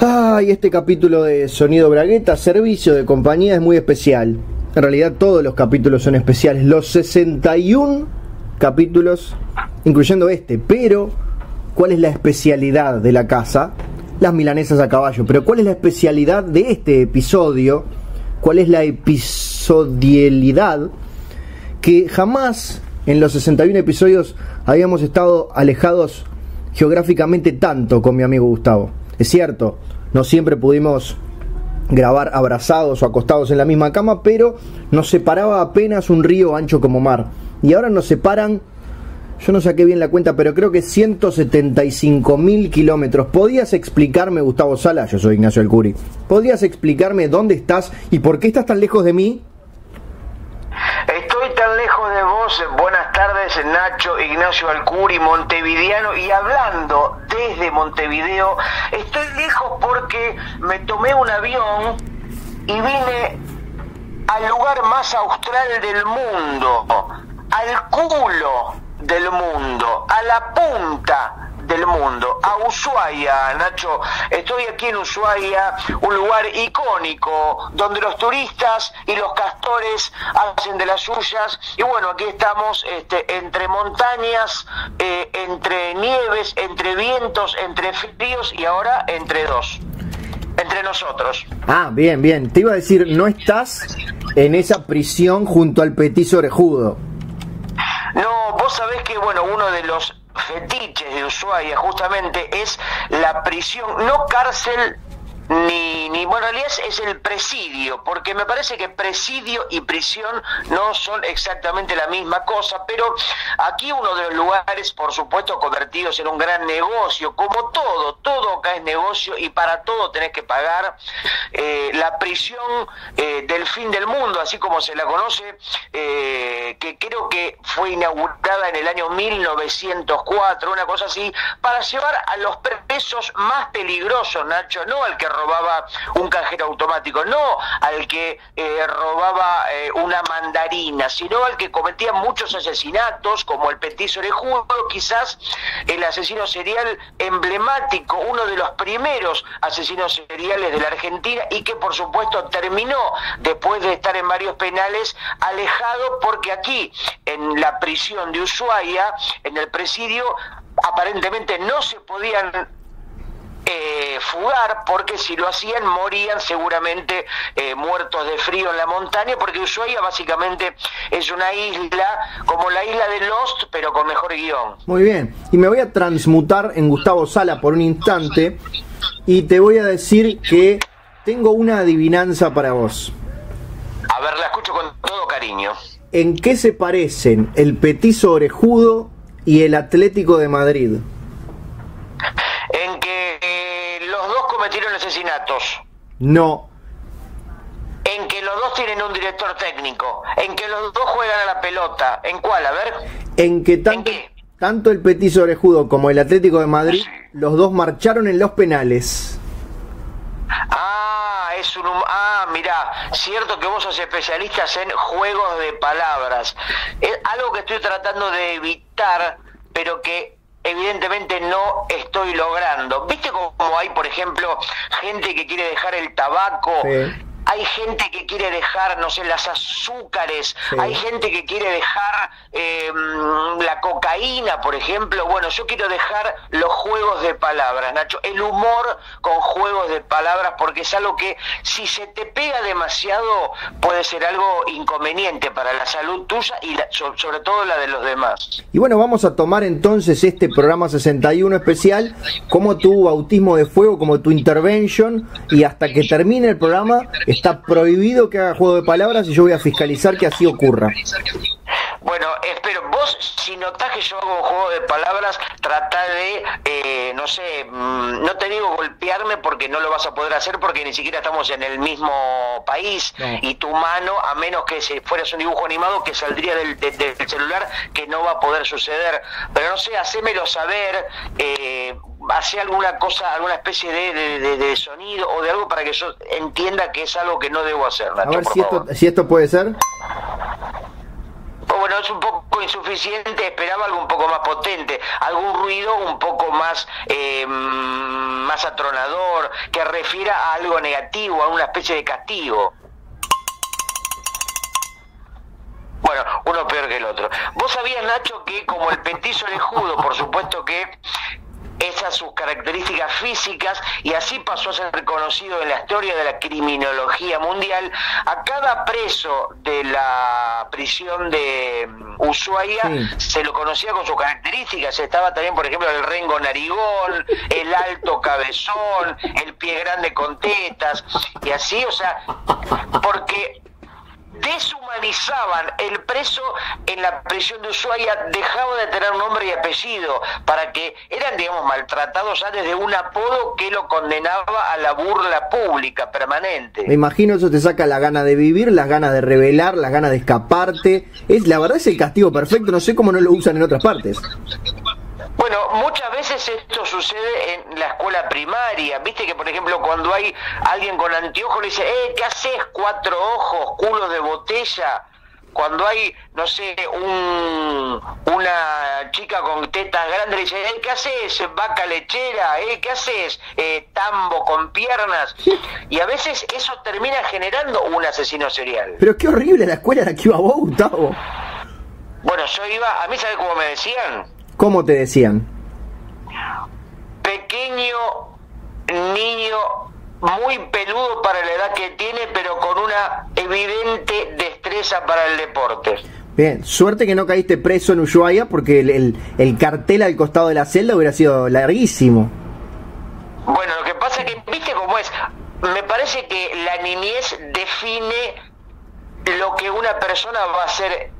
Ay, este capítulo de Sonido Bragueta, servicio de compañía, es muy especial. En realidad todos los capítulos son especiales. Los 61 capítulos, incluyendo este. Pero, ¿cuál es la especialidad de la casa? Las milanesas a caballo. Pero, ¿cuál es la especialidad de este episodio? ¿Cuál es la episodialidad? Que jamás en los 61 episodios habíamos estado alejados geográficamente tanto con mi amigo Gustavo. Es cierto, no siempre pudimos grabar abrazados o acostados en la misma cama, pero nos separaba apenas un río ancho como mar. Y ahora nos separan, yo no saqué bien la cuenta, pero creo que 175 mil kilómetros. ¿Podías explicarme, Gustavo Sala? Yo soy Ignacio Alcuri. ¿Podrías explicarme dónde estás y por qué estás tan lejos de mí? Tan buenas tardes Nacho, Ignacio Alcuri, Montevideano y hablando desde Montevideo, estoy lejos porque me tomé un avión y vine al lugar más austral del mundo, al culo del mundo, a la punta del mundo, a Ushuaia, Nacho. Estoy aquí en Ushuaia, un lugar icónico, donde los turistas y los castores hacen de las suyas. Y bueno, aquí estamos este, entre montañas, eh, entre nieves, entre vientos, entre fríos y ahora entre dos. Entre nosotros. Ah, bien, bien. Te iba a decir, no estás en esa prisión junto al petiso orejudo. No, vos sabés que, bueno, uno de los fetiches de Ushuaia justamente es la prisión, no cárcel ni, ni bueno, en realidad es, el presidio, porque me parece que presidio y prisión no son exactamente la misma cosa, pero aquí uno de los lugares, por supuesto, convertidos en un gran negocio, como todo, todo acá es negocio y para todo tenés que pagar eh, la prisión eh, del fin del mundo, así como se la conoce, eh, que creo que fue inaugurada en el año 1904, una cosa así, para llevar a los presos más peligrosos, Nacho, no al que robaba un cajero automático, no al que eh, robaba eh, una mandarina, sino al que cometía muchos asesinatos, como el petiso orejudo, quizás el asesino serial emblemático, uno de los primeros asesinos seriales de la Argentina y que por supuesto terminó después de estar en varios penales alejado porque aquí en la prisión de Ushuaia, en el presidio, aparentemente no se podían eh, fugar porque si lo hacían morían seguramente eh, muertos de frío en la montaña porque Ushuaia básicamente es una isla como la isla de Lost pero con mejor guion. Muy bien, y me voy a transmutar en Gustavo Sala por un instante y te voy a decir que tengo una adivinanza para vos. A ver, la escucho con todo cariño. ¿En qué se parecen el petizo orejudo y el Atlético de Madrid? En que cometieron asesinatos. No. En que los dos tienen un director técnico. En que los dos juegan a la pelota. ¿En cuál? A ver. En que tanto, tanto el petizo orejudo como el Atlético de Madrid, los dos marcharon en los penales. Ah, es un... Ah, mira, cierto que vos sos especialistas en juegos de palabras. Es algo que estoy tratando de evitar, pero que evidentemente no estoy logrando. ¿Viste cómo hay, por ejemplo, gente que quiere dejar el tabaco? Hay gente que quiere dejar, no sé, las azúcares, hay gente que quiere dejar eh, la cocaína, por ejemplo. Bueno, yo quiero dejar los juegos de palabras, Nacho, el humor con juegos de palabras, porque es algo que si se te pega demasiado puede ser algo inconveniente para la salud tuya y sobre todo la de los demás. Y bueno, vamos a tomar entonces este programa 61 especial como tu bautismo de fuego, como tu intervention, y hasta que termine el programa está prohibido que haga juego de palabras y yo voy a fiscalizar que así ocurra. Bueno, espero, vos si notás que yo hago juego de palabras, trata de, eh, no sé, mm, no te digo golpearme porque no lo vas a poder hacer porque ni siquiera estamos en el mismo país y tu mano, a menos que si fueras un dibujo animado que saldría del, celular, que no va a poder suceder. Pero no sé, hacémelo saber, eh, hace alguna cosa, alguna especie de, sonido o de algo para que yo entienda que es algo que no debo hacer. a ver si esto, si esto puede ser. Bueno, es un poco insuficiente, esperaba algo un poco más potente, algún ruido un poco más, eh, más atronador, que refiera a algo negativo, a una especie de castigo. Bueno, uno peor que el otro. Vos sabías, Nacho, que como el petizo judo, por supuesto que esas sus características físicas y así pasó a ser reconocido en la historia de la criminología mundial. A cada preso de la prisión de mm, Ushuaia se lo conocía con sus características. Estaba también, por ejemplo, el rengo narigón, el alto cabezón, el pie grande con tetas y así, o sea, porque deshumanizaban el preso en la prisión de Ushuaia, dejaba de tener nombre y apellido, para que eran, digamos, maltratados ya desde un apodo que lo condenaba a la burla pública permanente. Me imagino eso te saca la gana de vivir, las ganas de revelar, las ganas de escaparte. Es, la verdad es el castigo perfecto, no sé cómo no lo usan en otras partes. Bueno, muchas veces esto sucede en la escuela primaria. Viste que, por ejemplo, cuando hay alguien con anteojos, le dice, eh, ¿qué haces? Cuatro ojos, culo de botella. Cuando hay, no sé, un, una chica con tetas grandes, le dice, eh, ¿qué haces? Vaca lechera, eh, ¿qué haces? Eh, tambo con piernas. Y a veces eso termina generando un asesino serial. Pero qué horrible la escuela en la que iba vos, Gustavo. Bueno, yo iba, a mí, ¿sabes cómo me decían? ¿Cómo te decían? Pequeño niño muy peludo para la edad que tiene, pero con una evidente destreza para el deporte. Bien, suerte que no caíste preso en Ushuaia porque el, el, cartel al costado de la celda hubiera sido larguísimo. Bueno, lo que pasa es que, viste cómo es, me parece que la niñez define lo que una persona va a ser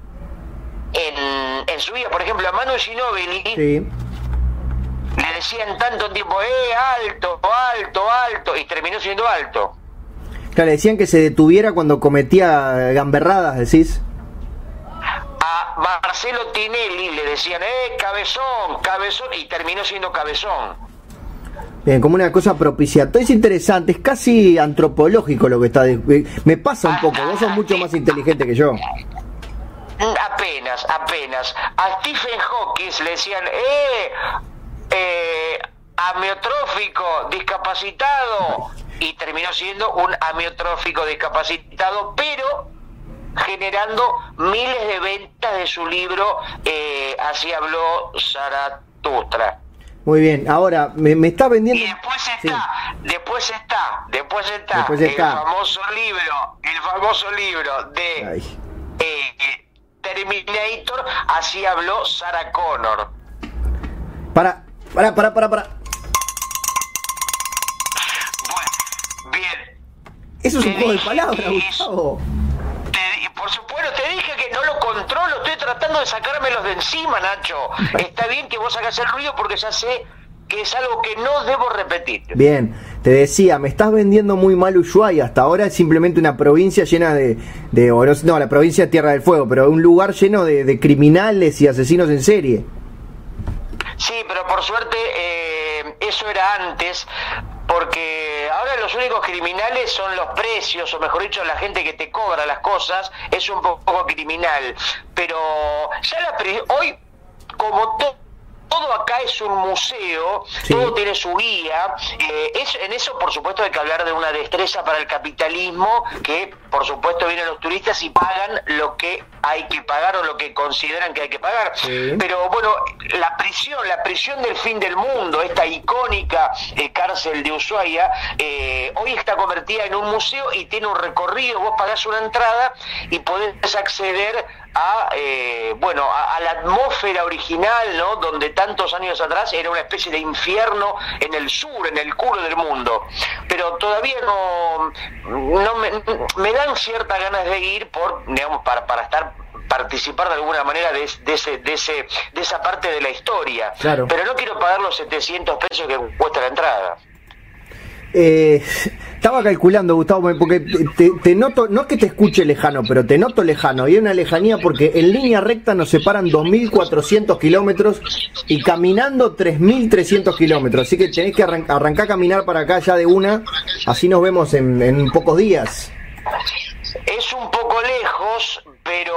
en, en su vida. Por ejemplo, a Manu Ginóbili le decían tanto tiempo, eh, alto, alto, alto, y terminó siendo alto. Claro, le decían que se detuviera cuando cometía gamberradas, decís. A Marcelo Tinelli le decían, eh, cabezón, cabezón, y terminó siendo cabezón. Bien, como una cosa propiciatoria. Es interesante, es casi antropológico lo que está. Me pasa un poco, vos sos mucho más inteligente que yo. Apenas, apenas. A Stephen Hawking le decían, eh, eh, amiotrófico, discapacitado, y terminó siendo un amiotrófico discapacitado, pero generando miles de ventas de su libro, eh, así habló Zaratustra. Muy bien, ahora me, está vendiendo. Y después está, después está, después está, el famoso libro, el famoso libro de eh, Terminator, así habló Sarah Connor. Para, para, para, para, para. Bueno, bien. Eso es un juego de palabras, Gustavo. por supuesto, te dije que no lo controlo, estoy tratando de sacármelos de encima, Nacho. Está bien que vos hagas el ruido porque ya sé que es algo que no debo repetir. Bien, te decía, me estás vendiendo muy mal Ushuaia, hasta ahora es simplemente una provincia llena de, de no, la provincia de Tierra del Fuego, pero un lugar lleno de, criminales y asesinos en serie. Sí, pero por suerte eh, eso era antes, porque ahora los únicos criminales son los precios, o mejor dicho, la gente que te cobra las cosas, es un poco criminal. Pero ya la hoy, como todo todo acá es un museo, todo tiene su guía. Eh, es, en eso, por supuesto, hay que hablar de una destreza para el capitalismo, que por supuesto vienen los turistas y pagan lo que hay que pagar o lo que consideran que hay que pagar. Pero bueno, la prisión, la prisión del fin del mundo, esta icónica eh, cárcel de Ushuaia, eh, hoy está convertida en un museo y tiene un recorrido, vos pagás una entrada y podés acceder a, eh, bueno, a, la atmósfera original, ¿no? Donde tantos años atrás era una especie de infierno en el sur, en el culo del mundo. Pero todavía no, no me, me dan ciertas ganas de ir por, digamos, para, para estar participar de alguna manera de, ese, de, ese, de esa parte de la historia. Pero no quiero pagar los 700 pesos que cuesta la entrada. Eh, estaba calculando, Gustavo, porque te, noto, no es que te escuche lejano, pero te noto lejano. Y hay una lejanía porque en línea recta nos separan 2.400 kilómetros y caminando 3.300 kilómetros. Así que tenés que arran arrancar a caminar para acá ya de una. Así nos vemos en, pocos días. Es un poco lejos, pero...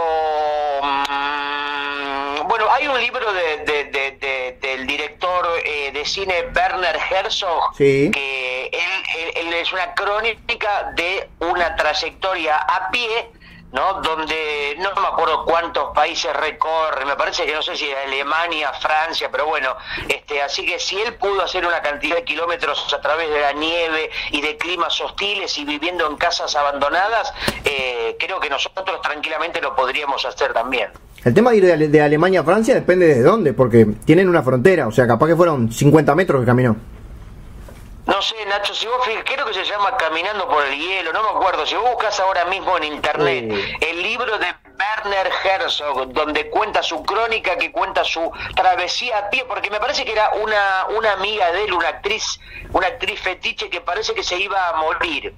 Mm, bueno, hay un libro de, de, del director eh, de cine Werner Herzog sí. que él es una crónica de una trayectoria a pie ¿no? Donde no me acuerdo cuántos países recorre, me parece que no sé si es Alemania, Francia, pero bueno, este, así que si él pudo hacer una cantidad de kilómetros a través de la nieve y de climas hostiles y viviendo en casas abandonadas, eh, creo que nosotros tranquilamente lo podríamos hacer también. El tema de ir de, Alemania a Francia depende de dónde, porque tienen una frontera, o sea, capaz que fueron 50 metros que caminó. No sé, Nacho, si vos creo que se llama Caminando por el Hielo, no me acuerdo. Si vos buscas ahora mismo en internet el libro de Werner Herzog, donde cuenta su crónica, que cuenta su travesía a pie, porque me parece que era una, una amiga de él, una actriz, una actriz fetiche que parece que se iba a morir.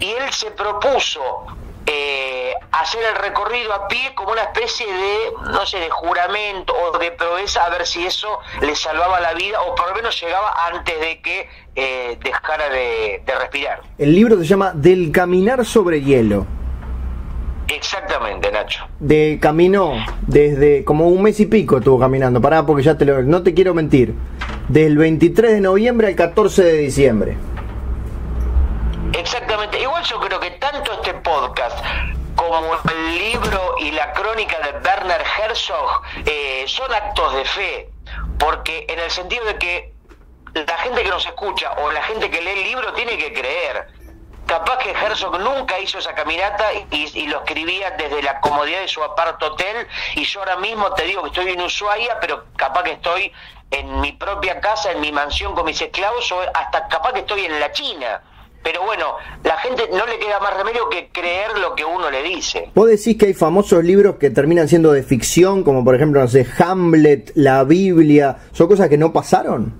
Y él se propuso eh, hacer el recorrido a pie como una especie de, no sé, de juramento o de proeza a ver si eso le salvaba la vida o por lo menos llegaba antes de que eh, dejara de, respirar. El libro se llama Del caminar sobre hielo. Exactamente, Nacho. De camino desde como un mes y pico estuvo caminando. Pará, porque ya te lo. No te quiero mentir. Del 23 de noviembre al 14 de diciembre. Exactamente. Igual yo creo que tanto este podcast como el libro y la crónica de Werner Herzog eh, son actos de fe, porque en el sentido de que la gente que nos escucha o la gente que lee el libro tiene que creer. Capaz que Herzog nunca hizo esa caminata y, lo escribía desde la comodidad de su apart hotel y yo ahora mismo te digo que estoy en Ushuaia, pero capaz que estoy en mi propia casa, en mi mansión con mis esclavos o hasta capaz que estoy en la China pero bueno, la gente no le queda más remedio que creer lo que uno le dice. ¿Vos decís que hay famosos libros que terminan siendo de ficción, como por ejemplo, no sé, Hamlet, la Biblia, son cosas que no pasaron?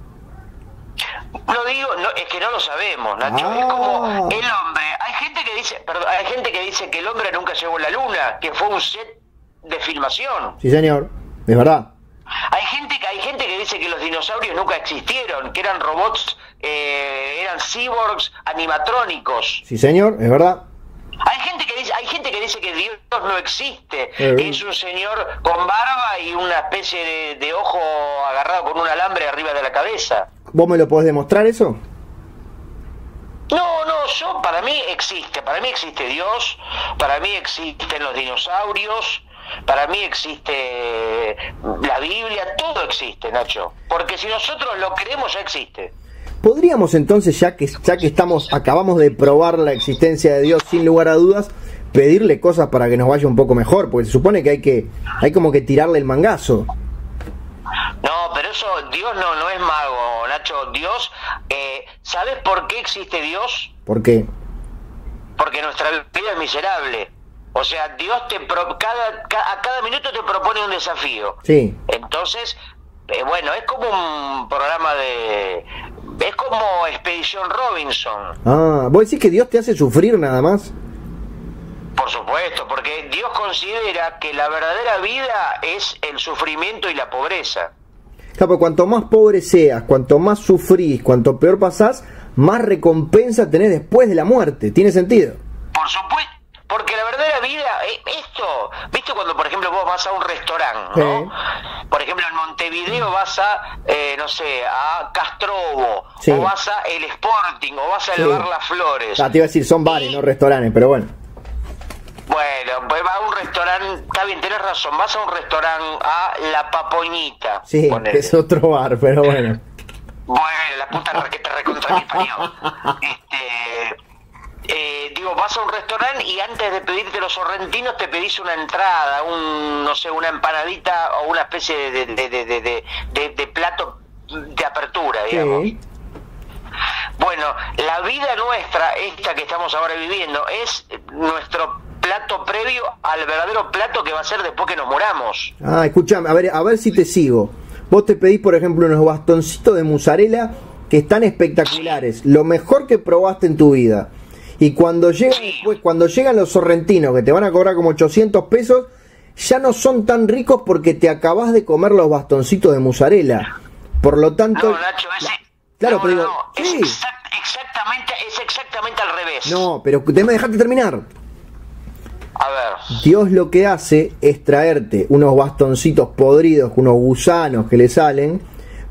No digo, no, es que no lo sabemos, Nacho. Es como ah. el hombre. Hay gente que dice, perdón, hay gente que dice que el hombre nunca llegó a la luna, que fue un set de filmación. Sí, señor, es verdad. Hay gente, hay gente que dice que los dinosaurios nunca existieron, que eran robots, eh, eran cyborgs animatrónicos. Sí, señor, es verdad. Hay gente que dice, hay gente que dice que Dios no existe, eh, es un señor con barba y una especie de, ojo agarrado con un alambre arriba de la cabeza. ¿Vos me lo podés demostrar eso? No, no, yo para mí existe, para mí existe Dios, para mí existen los dinosaurios, para mí existe la Biblia, todo existe, Nacho. Porque si nosotros lo creemos, ya existe. Podríamos entonces, ya que, ya que estamos, acabamos de probar la existencia de Dios sin lugar a dudas, pedirle cosas para que nos vaya un poco mejor, porque se supone que hay que, hay como que tirarle el mangazo. No, pero eso, Dios no, no es mago, Nacho. Dios, eh, ¿sabes por qué existe Dios? ¿Por qué? Porque nuestra vida es miserable. O sea, Dios te cada, a cada minuto te propone un desafío. Sí. Entonces, eh, bueno, es como un programa de... Es como Expedición Robinson. Ah, ¿vos decís que Dios te hace sufrir nada más? Por supuesto, porque Dios considera que la verdadera vida es el sufrimiento y la pobreza. Claro, cuanto más pobre seas, cuanto más sufrís, cuanto peor pasás, más recompensa tenés después de la muerte. ¿Tiene sentido? Por supuesto porque la verdadera vida, esto, ¿viste cuando por ejemplo vos vas a un restaurante, ¿no? Por ejemplo en Montevideo vas a, eh, no sé, a Castrobo, o vas a El Sporting, o vas a El Bar Las Flores. Ah, te iba a decir, son bares, no restaurantes, pero bueno. Bueno, pues va a un restaurante, está bien, tenés razón, vas a un restaurante a La Papoñita. Sí, es otro bar, pero bueno. Bueno, la puta que te recontra mi Este eh, digo, vas a un restaurante y antes de pedirte los sorrentinos te pedís una entrada, un, no sé, una empanadita o una especie de, de, plato de apertura, digamos. Bueno, la vida nuestra, esta que estamos ahora viviendo, es nuestro plato previo al verdadero plato que va a ser después que nos moramos. Ah, escúchame, a ver, a ver si te sigo. Vos te pedís, por ejemplo, unos bastoncitos de mozzarella que están espectaculares, lo mejor que probaste en tu vida. Y cuando llegan cuando llegan los sorrentinos que te van a cobrar como 800 pesos, ya no son tan ricos porque te acabas de comer los bastoncitos de mozzarella. Por lo tanto, no, Nacho, claro, pero es exactamente es exactamente al revés. No, pero déjame dejarte terminar. A ver. Dios lo que hace es traerte unos bastoncitos podridos, unos gusanos que le salen,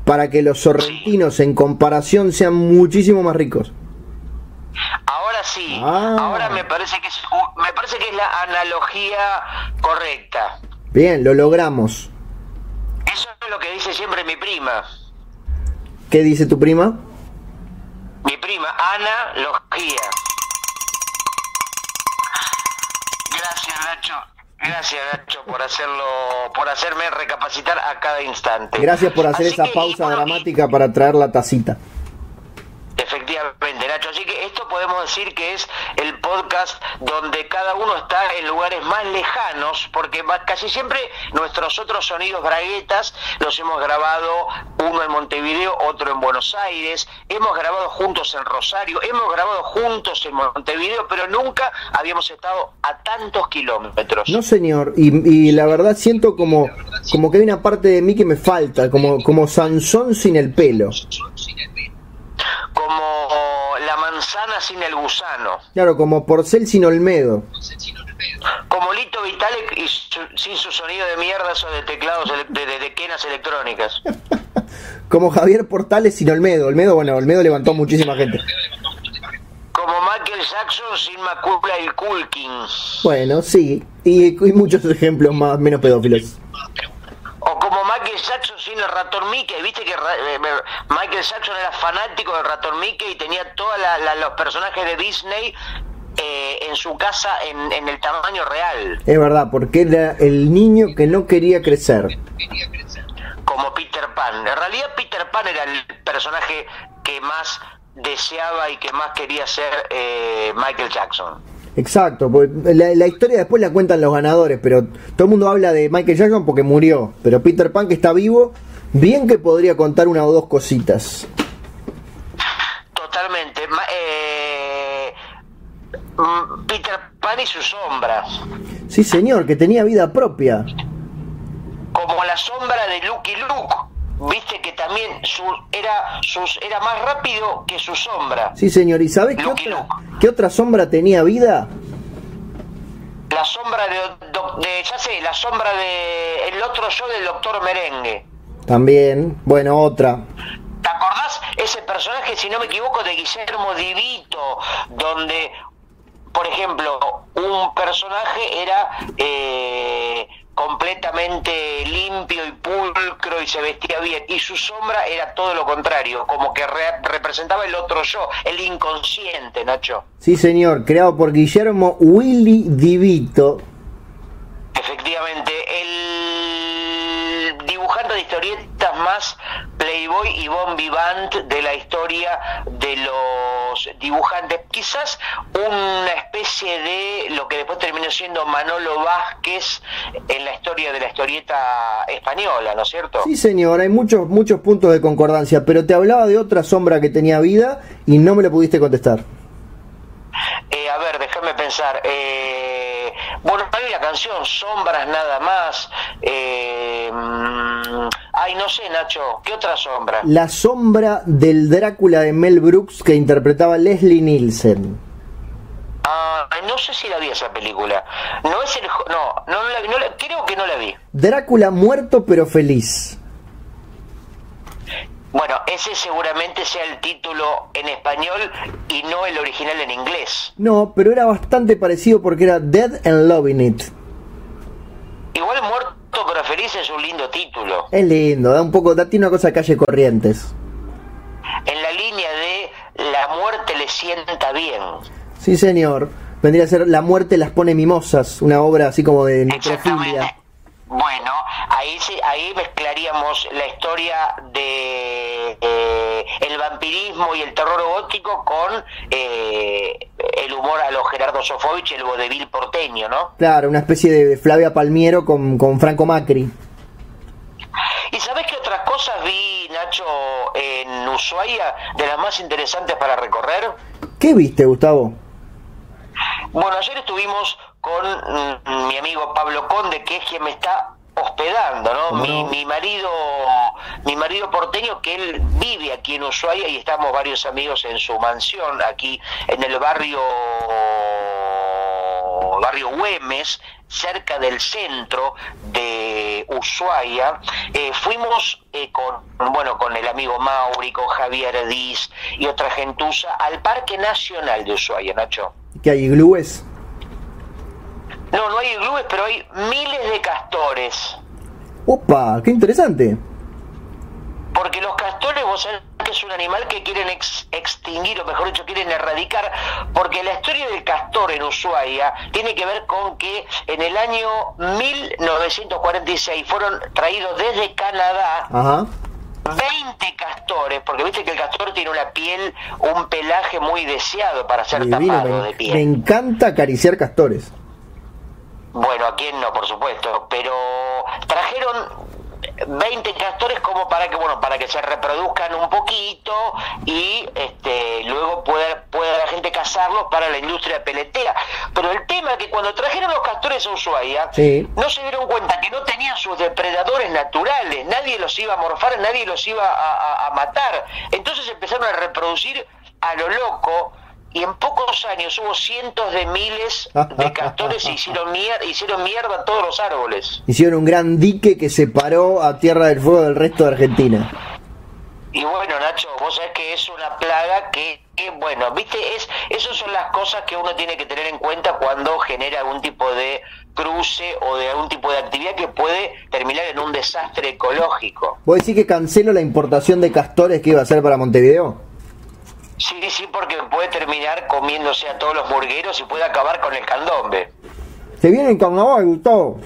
para que los sorrentinos en comparación sean muchísimo más ricos. Ahora sí, Ah. ahora me parece que es, me parece que es la analogía correcta. Bien, lo logramos. Eso es lo que dice siempre mi prima. ¿Qué dice tu prima? Mi prima, analogía. Gracias, Nacho. Gracias, Nacho, por hacerlo, por hacerme recapacitar a cada instante. Gracias por hacer Así esa que, pausa bueno, dramática para traer la tacita. Efectivamente, Nacho. Así que esto podemos decir que es el podcast donde cada uno está en lugares más lejanos, porque casi siempre nuestros otros sonidos braguetas los hemos grabado, uno en Montevideo, otro en Buenos Aires, hemos grabado juntos en Rosario, hemos grabado juntos en Montevideo, pero nunca habíamos estado a tantos kilómetros. No, señor, y, y la verdad siento como, como que hay una parte de mí que me falta, como, como Sansón sin el pelo. Como la manzana sin el gusano. Claro, como Porcel sin Olmedo. Como Lito Vitalik y su- sin su sonido de mierdas o de teclados de, de quenas electrónicas. Como Javier Portales sin Olmedo. Olmedo, bueno, Olmedo levantó muchísima gente. Como Michael Jackson sin Macula y Culkin. Bueno, sí, y, y muchos ejemplos más, menos pedófilos. O como Michael Jackson sin el ratón Mickey. Viste que eh, Michael Jackson era fanático del ratón Mickey y tenía todos los personajes de Disney eh, en su casa en, en el tamaño real. Es verdad, porque era el niño que no quería crecer. Como Peter Pan. En realidad Peter Pan era el personaje que más deseaba y que más quería ser eh, Michael Jackson. Exacto, porque la, la historia después la cuentan los ganadores, pero todo el mundo habla de Michael Jackson porque murió. Pero Peter Pan, que está vivo, bien que podría contar una o dos cositas. Totalmente. Eh, mm, Peter Pan y su sombra. Sí, señor, que tenía vida propia. Como la sombra de Lucky Luke. Viste que también su, era, sus, era más rápido que su sombra. Sí, señor, ¿y sabés qué otra, qué otra sombra tenía vida? La sombra de, de- ya sé, la sombra de el otro yo del doctor Merengue. También, bueno, otra. ¿Te acordás ese personaje, si no me equivoco, de Guillermo Divito, donde, por ejemplo, un personaje era eh, completamente limpio y pulcro y se vestía bien, y su sombra era todo lo contrario, como que re- representaba el otro yo, el inconsciente, Nacho. Sí, señor, creado por Guillermo Willy Divito. Efectivamente, el dibujante de historietas más playboy y bon vivant de la historia de los dibujantes. Quizás una especie de lo que después terminó siendo Manolo Vázquez en la historia de la historieta española, ¿no es cierto? Sí, señor, hay muchos, muchos puntos de concordancia, pero te hablaba de otra sombra que tenía vida y no me lo pudiste contestar. Eh, a ver, déjame pensar. Eh, bueno, hay la canción Sombras nada más. Eh, mm, ay, no sé, Nacho. ¿Qué otra sombra? La sombra del Drácula de Mel Brooks que interpretaba Leslie Nielsen. Ah, no sé si la vi esa película. No es el. No, no, la, no la- creo que no la vi. Drácula muerto pero feliz. Bueno, ese seguramente sea el título en español y no el original en inglés. No, pero era bastante parecido porque era Dead and Loving It. Igual Muerto pero Feliz es un lindo título. Es lindo, da un poco, da, tiene una cosa calle Corrientes. En la línea de La muerte le sienta bien. Sí, señor. Vendría a ser La muerte las pone mimosas, una obra así como de necrofilia. Bueno, ahí ahí mezclaríamos la historia de eh, el vampirismo y el terror gótico con eh, el humor a los Gerardo Sofovich y el vodevil porteño, ¿no? Claro, una especie de Flavia Palmiero con, con Franco Macri. ¿Y sabés qué otras cosas vi, Nacho, en Ushuaia de las más interesantes para recorrer? ¿Qué viste, Gustavo? Bueno, ayer estuvimos con mm, mi amigo Pablo Conde, que es quien me está hospedando, ¿no? ¿Cómo Mi, no? mi marido, mi marido porteño, que él vive aquí en Ushuaia y estamos varios amigos en su mansión aquí en el barrio barrio Güemes, cerca del centro de de Ushuaia, eh, fuimos eh, con, bueno, con el amigo Mauri, con Javier Diz y otra gentuza al Parque Nacional de Ushuaia, Nacho. ¿Qué hay iglúes? No, no hay iglúes, pero hay miles de castores. ¡Opa! ¡Qué interesante! Porque los castores, vos sabés que es un animal que quieren extinguir, o mejor dicho, quieren erradicar, porque la historia del castor en Ushuaia tiene que ver con que en el año 1946 fueron traídos desde Canadá 20 castores, porque viste que el castor tiene una piel, un pelaje muy deseado para ser tapado de piel. Me encanta acariciar castores. Bueno, a quién no, por supuesto, pero trajeron 20 castores como para que bueno para que se reproduzcan un poquito y este luego pueda, pueda la gente cazarlos para la industria peletera. Pero el tema es que cuando trajeron los castores a Ushuaia no se dieron cuenta que no tenían sus depredadores naturales. Nadie los iba a morfar nadie los iba a matar. Entonces empezaron a reproducir a lo loco y en pocos años hubo cientos de miles de castores y hicieron mierda, hicieron mierda todos los árboles. Hicieron un gran dique que separó a Tierra del Fuego del resto de Argentina. Y bueno, Nacho, vos sabés que es una plaga que, bueno, viste, es, esas son las cosas que uno tiene que tener en cuenta cuando genera algún tipo de cruce o de algún tipo de actividad que puede terminar en un desastre ecológico. ¿Vos decís que cancelo la importación de castores que iba a hacer para Montevideo? Sí, sí, porque puede terminar comiéndose a todos los burgueros y puede acabar con el candombe. Se viene el carnaval, Gustavo.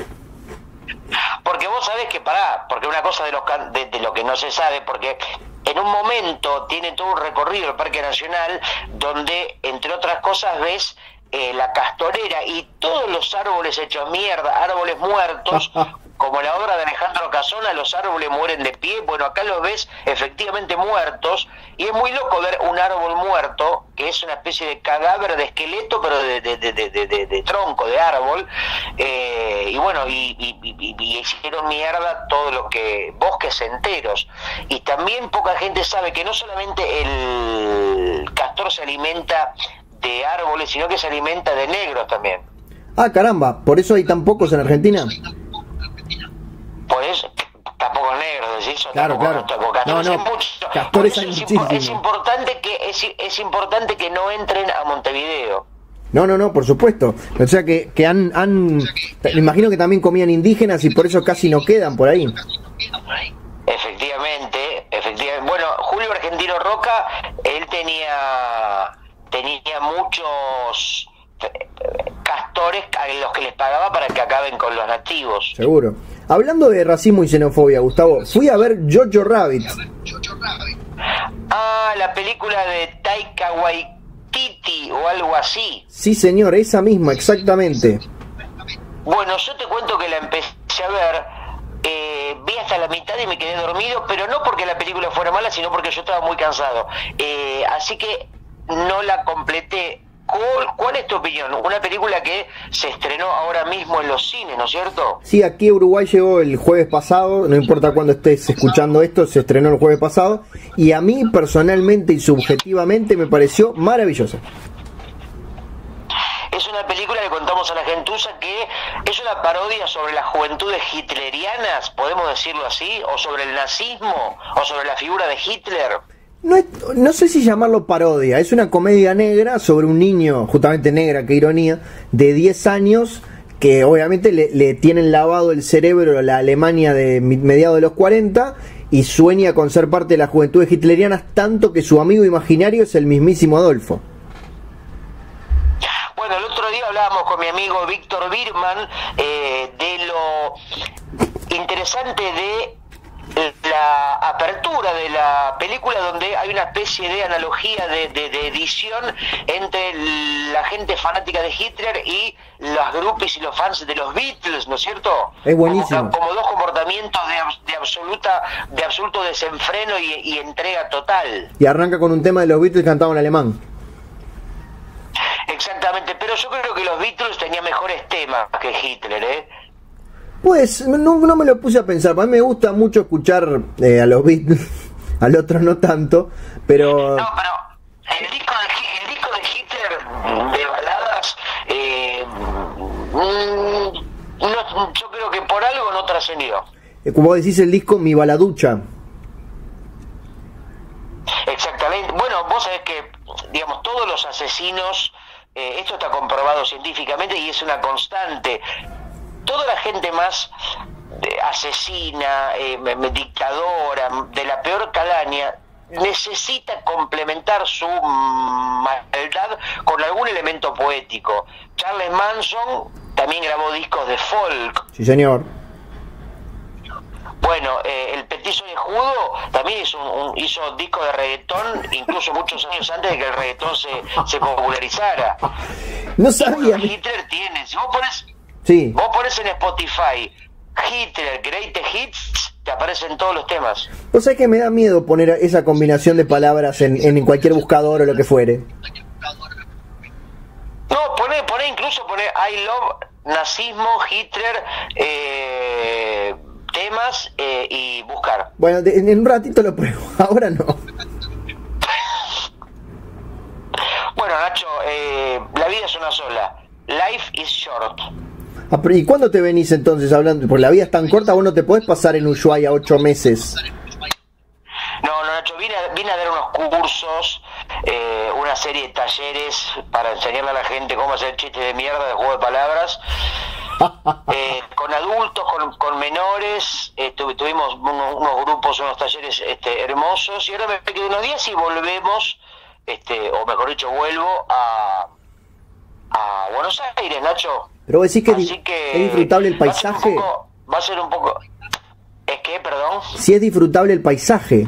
Porque vos sabés que pará, porque una cosa de, los, de, lo que no se sabe, porque en un momento tiene todo un recorrido el Parque Nacional donde, entre otras cosas, ves eh, la castorera y todos los árboles hechos mierda, árboles muertos, como la obra de Alejandro Casona, los árboles mueren de pie, bueno, acá los ves efectivamente muertos, y es muy loco ver un árbol muerto, que es una especie de cadáver de esqueleto, pero de, de, tronco, de árbol, eh, y bueno, y, hicieron mierda todo lo que, bosques enteros, y también poca gente sabe que no solamente el castor se alimenta de árboles, sino que se alimenta de negros también. Ah, caramba, ¿por eso hay tan pocos en Argentina? Por eso, tampoco negros, decís, claro, claro. No, no, es, es, importante que es, es importante que no entren a Montevideo. No, no, no, por supuesto. O sea que, que han, han, me imagino que también comían indígenas y por eso casi no quedan por ahí. Efectivamente, efectivamente. Bueno, Julio Argentino Roca, él tenía tenía muchos castores a los que les pagaba para que acaben con los nativos. Seguro. Hablando de racismo y xenofobia, Gustavo, fui a ver Jojo Rabbit. Ah, la película de Taika Waititi o algo así. Sí, señor, esa misma, exactamente. Bueno, yo te cuento que la empecé a ver, eh, vi hasta la mitad y me quedé dormido, pero no porque la película fuera mala, sino porque yo estaba muy cansado. Eh, así que no la completé. ¿Cuál, es tu opinión? Una película que se estrenó ahora mismo en los cines, ¿no es cierto? Sí, aquí a Uruguay llegó el jueves pasado, no importa cuándo estés escuchando esto, se estrenó el jueves pasado, y a mí personalmente y subjetivamente me pareció maravillosa. Es una película que contamos a la gentuza que es una parodia sobre las juventudes hitlerianas, podemos decirlo así, o sobre el nazismo, o sobre la figura de Hitler. No, no, sé si llamarlo parodia, es una comedia negra sobre un niño, justamente negra, qué ironía, de 10 años que obviamente le, tienen lavado el cerebro la Alemania de mediados de los 40 y sueña con ser parte de las juventudes hitlerianas tanto que su amigo imaginario es el mismísimo Adolfo. Bueno, el otro día hablábamos con mi amigo Víctor Birman eh, de lo interesante de la apertura de la película donde hay una especie de analogía de, edición entre la gente fanática de Hitler y los grupos y los fans de los Beatles, ¿no es cierto? Es buenísimo. Como, dos comportamientos de, de, absoluta de absoluto desenfreno y, y, entrega total. Y arranca con un tema de los Beatles cantado en alemán. Exactamente, pero yo creo que los Beatles tenían mejores temas que Hitler, ¿eh? Pues no, no me lo puse a pensar. A mí me gusta mucho escuchar eh, a los Beatles, al otro no tanto, pero. No, pero el disco de, el disco de Hitler de baladas, eh, mm, yo creo que por algo no trascendió. Eh, Como decís el disco Mi Baladucha. Exactamente. Bueno, vos sabés que, digamos, todos los asesinos, eh, esto está comprobado científicamente y es una constante. Toda la gente más eh, asesina, eh, dictadora, de la peor calaña, necesita complementar su maldad con algún elemento poético. Charles Manson también grabó discos de folk. Sí, señor. Bueno, eh, el petizo de Judo también hizo, un, un- hizo disco de reggaetón, incluso muchos años antes de que el reggaetón se, se popularizara. No sabía. Hitler tiene, si vos pones, Sí. vos pones en Spotify Hitler Greatest Hits, te aparecen todos los temas. Vos sabés que me da miedo poner esa combinación de palabras en, en cualquier buscador o lo que fuere. No, poné, poné incluso poné I love nazismo, Hitler, eh, temas eh, y buscar. Bueno, de- en un ratito lo pruebo. Ahora no. Bueno, Nacho, eh, la vida es una sola. Life is short. Ah, ¿Y cuándo te venís entonces hablando? Porque la vida es tan corta, vos no te podés pasar en Ushuaia ocho meses. No, no, Nacho, vine a, vine a dar unos cursos, eh, una serie de talleres para enseñarle a la gente cómo hacer chistes de mierda de juego de palabras. Eh, con adultos, con, con menores, eh, tuvi- tuvimos uno- unos grupos, unos talleres este, hermosos y ahora me quedo unos días y volvemos, este, o mejor dicho, vuelvo a, a Buenos Aires, Nacho. Pero vos decís que, es Así di- que es disfrutable el paisaje. poco- Va a ser un poco... ¿Es que, perdón? Si es disfrutable el paisaje.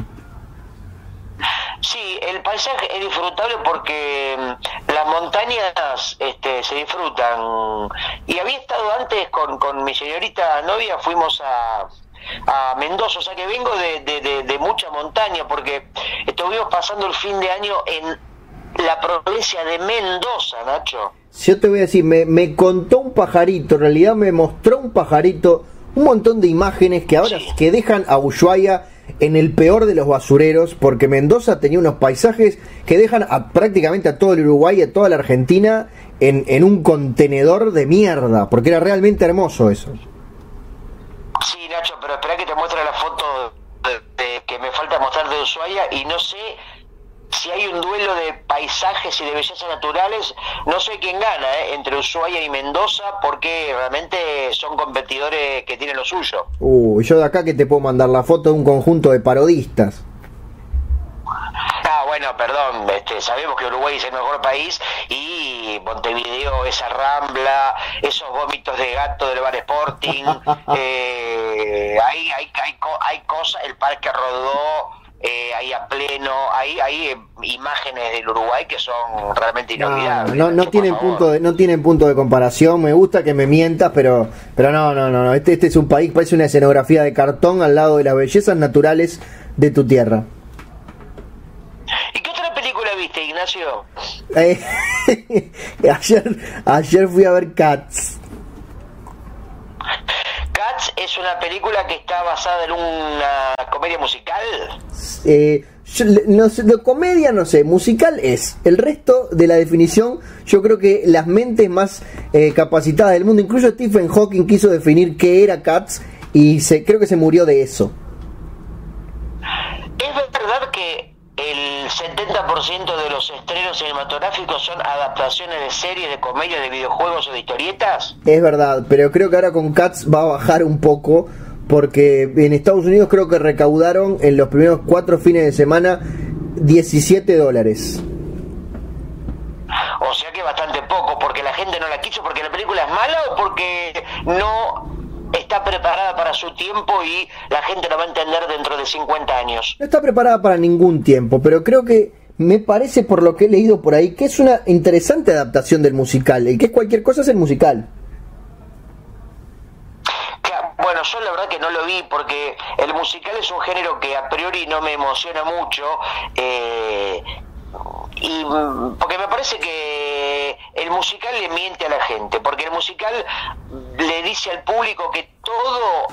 Sí, el paisaje es disfrutable porque mm, las montañas este, se disfrutan. Y había estado antes con, con mi señorita novia, fuimos a, a Mendoza, o sea que vengo de, de, de- de mucha montaña porque estuvimos pasando el fin de año en la provincia de Mendoza, Nacho. Yo te voy a decir, me, me contó un pajarito, en realidad me mostró un pajarito, un montón de imágenes que ahora que dejan a Ushuaia en el peor de los basureros, porque Mendoza tenía unos paisajes que dejan a, prácticamente a todo el Uruguay y a toda la Argentina en, en un contenedor de mierda, porque era realmente hermoso eso. Sí, Nacho, pero espera que te muestre la foto de, de- que me falta mostrar de Ushuaia y no sé si hay un duelo de paisajes y de bellezas naturales, no sé quién gana ¿eh? entre Ushuaia y Mendoza porque realmente son competidores que tienen lo suyo. Uh, yo de acá que te puedo mandar la foto de un conjunto de parodistas. Ah, bueno, perdón, este, sabemos que Uruguay es el mejor país y Montevideo, esa rambla, esos vómitos de gato del bar Sporting, eh, hay, hay, hay, hay cosas, el parque rodó eh, ahí a pleno, hay, hay eh, imágenes del Uruguay que son realmente No, inolvidables. no, no tienen punto de, no tienen punto de comparación. Me gusta que me mientas, pero, pero no, no, no, no. Este, este es un país parece una escenografía de cartón al lado de las bellezas naturales de tu tierra. ¿Y qué otra película viste, Ignacio? Eh, ayer, ayer fui a ver Cats. Cats es una película que está basada en una comedia musical. Eh, yo no sé, comedia no sé, musical es. El resto de la definición, yo creo que las mentes más eh, capacitadas del mundo, incluso Stephen Hawking quiso definir qué era Cats y se, creo que se murió de eso. ¿Es verdad que el 70% de los estrenos cinematográficos son adaptaciones de series, de comedia, de videojuegos o de historietas? Es verdad, pero creo que ahora con Cats va a bajar un poco porque en Estados Unidos creo que recaudaron en los primeros cuatro fines de semana 17 dólares. O sea que bastante poco, porque la gente no la quiso, porque la película es mala o porque no está preparada para su tiempo y la gente la va a entender dentro de 50 años. No está preparada para ningún tiempo, pero creo que me parece por lo que he leído por ahí que es una interesante adaptación del musical. El que es cualquier cosa es el musical. Bueno, yo la verdad que no lo vi porque el musical es un género que a priori no me emociona mucho. eh, y porque me parece que el musical le miente a la gente, porque el musical le dice al público que todo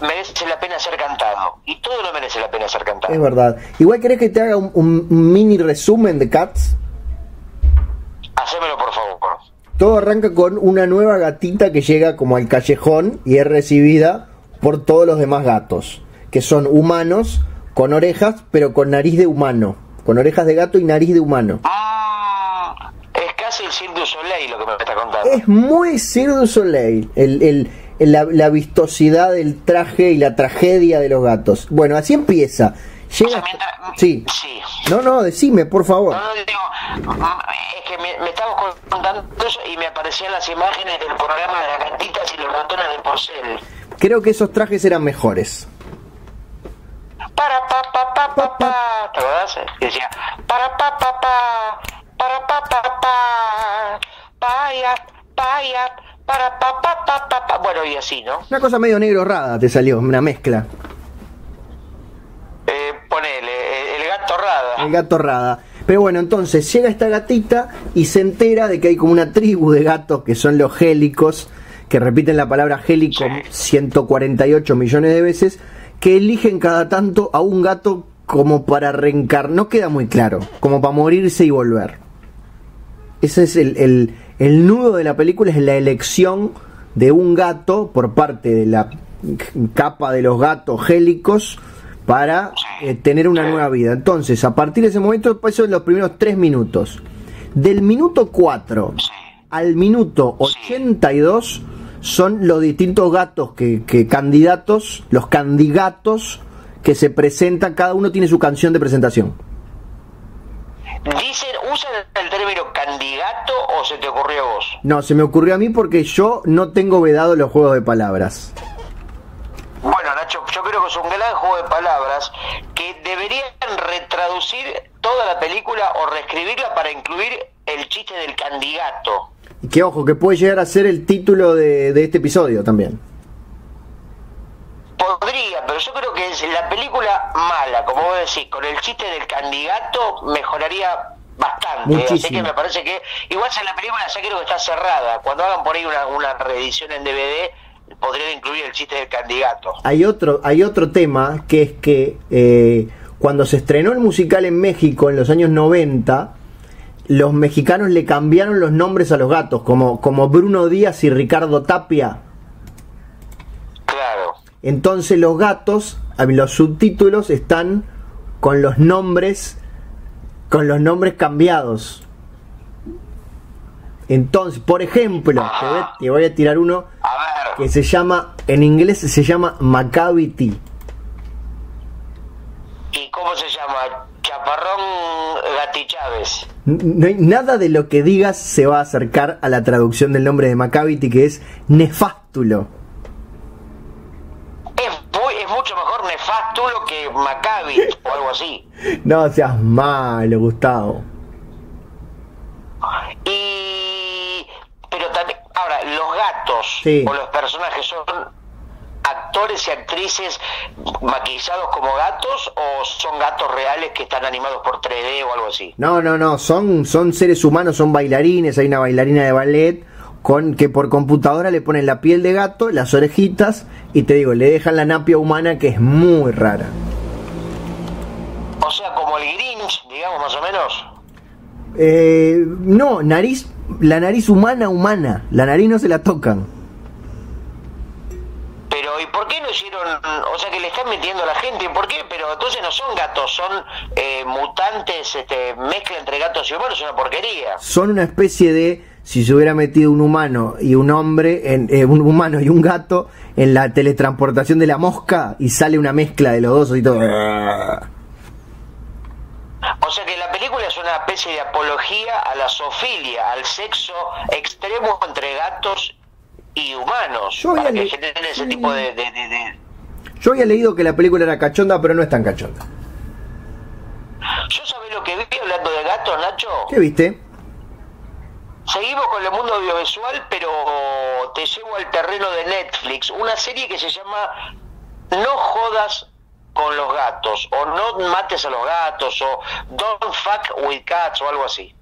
merece la pena ser cantado y todo no merece la pena ser cantado. Es verdad. Igual querés que te haga un mini resumen de Cats. Hacémelo por favor. Todo arranca con una nueva gatita que llega como al callejón y es recibida por todos los demás gatos, que son humanos con orejas, pero con nariz de humano, con orejas de gato y nariz de humano. Ah, es casi el Cirque du Soleil lo que me está contando. Es muy Cirque du Soleil, el, el, el- la, la vistosidad del traje y la tragedia de los gatos. Bueno, así empieza. O Llega sea, hasta- mientras- Sí. Sí. No, no, decime, por favor. No, no, digo, mm, es que me, me estabas contando eso y me aparecían las imágenes del programa de las gatitas y los ratones de porcel. Creo que esos trajes eran mejores. Para pa pa pa pa pa, ¿te acordás? Y decía para pa pa pa, para pa pa pa, vaya, vaya, para pa pa pa pa pa. Bueno, y así, ¿no? Una cosa medio negro rada te salió, una mezcla. Eh, ponele, eh, el gato rada. El gato rada. Pero bueno, entonces llega esta gatita y se entera de que hay como una tribu de gatos que son los gélicos, que repiten la palabra gélico 148 millones de veces, que eligen cada tanto a un gato como para reencarnar. No queda muy claro, como para morirse y volver. Ese es el, el, el nudo de la película, es la elección de un gato por parte de la capa de los gatos gélicos para eh, tener una nueva vida. Entonces, a partir de ese momento, pues son los primeros tres minutos. Del minuto 4 al minuto 82 son los distintos gatos que, que candidatos, los candidatos que se presentan, cada uno tiene su canción de presentación. Dicen, ¿usan el término candidato o se te ocurrió a vos? No, se me ocurrió a mí porque yo no tengo vedado los juegos de palabras. Bueno, Nacho, yo creo que es un gran juego de palabras que deberían retraducir toda la película o reescribirla para incluir el chiste del candidato. Que ojo, que puede llegar a ser el título de, de este episodio también. Podría, pero yo creo que es la película mala, como vos decís, con el chiste del candidato mejoraría bastante. Así que me parece que, igual si la película ya creo que está cerrada. Cuando hagan por ahí una, una reedición en DVD, podrían incluir el chiste del candidato. Hay otro, hay otro tema que es que eh, cuando se estrenó el musical en México en los años 90, los mexicanos le cambiaron los nombres a los gatos, como, como Bruno Díaz y Ricardo Tapia. Claro. Entonces los gatos, los subtítulos están con los nombres, con los nombres cambiados. Entonces, por ejemplo, te voy, a- te voy a tirar uno A que se llama, en inglés se llama Macavity. ¿Y cómo se llama? Chaparrón Gati Chávez. No hay nada de lo que digas se va a acercar a la traducción del nombre de Macavity, que es nefástulo. Es, muy- es mucho mejor Nefástulo que Maccabi o algo así. No seas malo, Gustavo. Y. Pero también. Ahora, los gatos Sí. o los personajes son actores y actrices maquillados como gatos o son gatos reales que están animados por 3D o algo así. No, no, no, son, son seres humanos, son bailarines, hay una bailarina de ballet con que por computadora le ponen la piel de gato, las orejitas y te digo, le dejan la napia humana que es muy rara. O sea, como el Grinch, digamos más o menos. Eh, no, nariz, la nariz humana humana, la nariz no se la tocan. ¿Y por qué no hicieron.? O sea, que le están metiendo a la gente. ¿Por qué? Pero entonces no son gatos, son eh, mutantes, este, mezcla entre gatos y humanos, es una porquería. Son una especie de, si se hubiera metido un humano y un hombre, en, eh, un humano y un gato en la teletransportación de la mosca y sale una mezcla de los dos y todo. O sea que la película es una especie de apología a la zoofilia, al sexo extremo entre gatos y humanos. Yo para que generen ese tipo de, de- de- de- Yo había leído que la película era cachonda, pero no es tan cachonda. Yo sabés lo que vi hablando de gatos, Nacho. ¿Qué viste? Seguimos con el mundo audiovisual, pero te llevo al terreno de Netflix. Una serie que se llama No jodas con los gatos, o No mates a los gatos, o Don't fuck with cats, o algo así.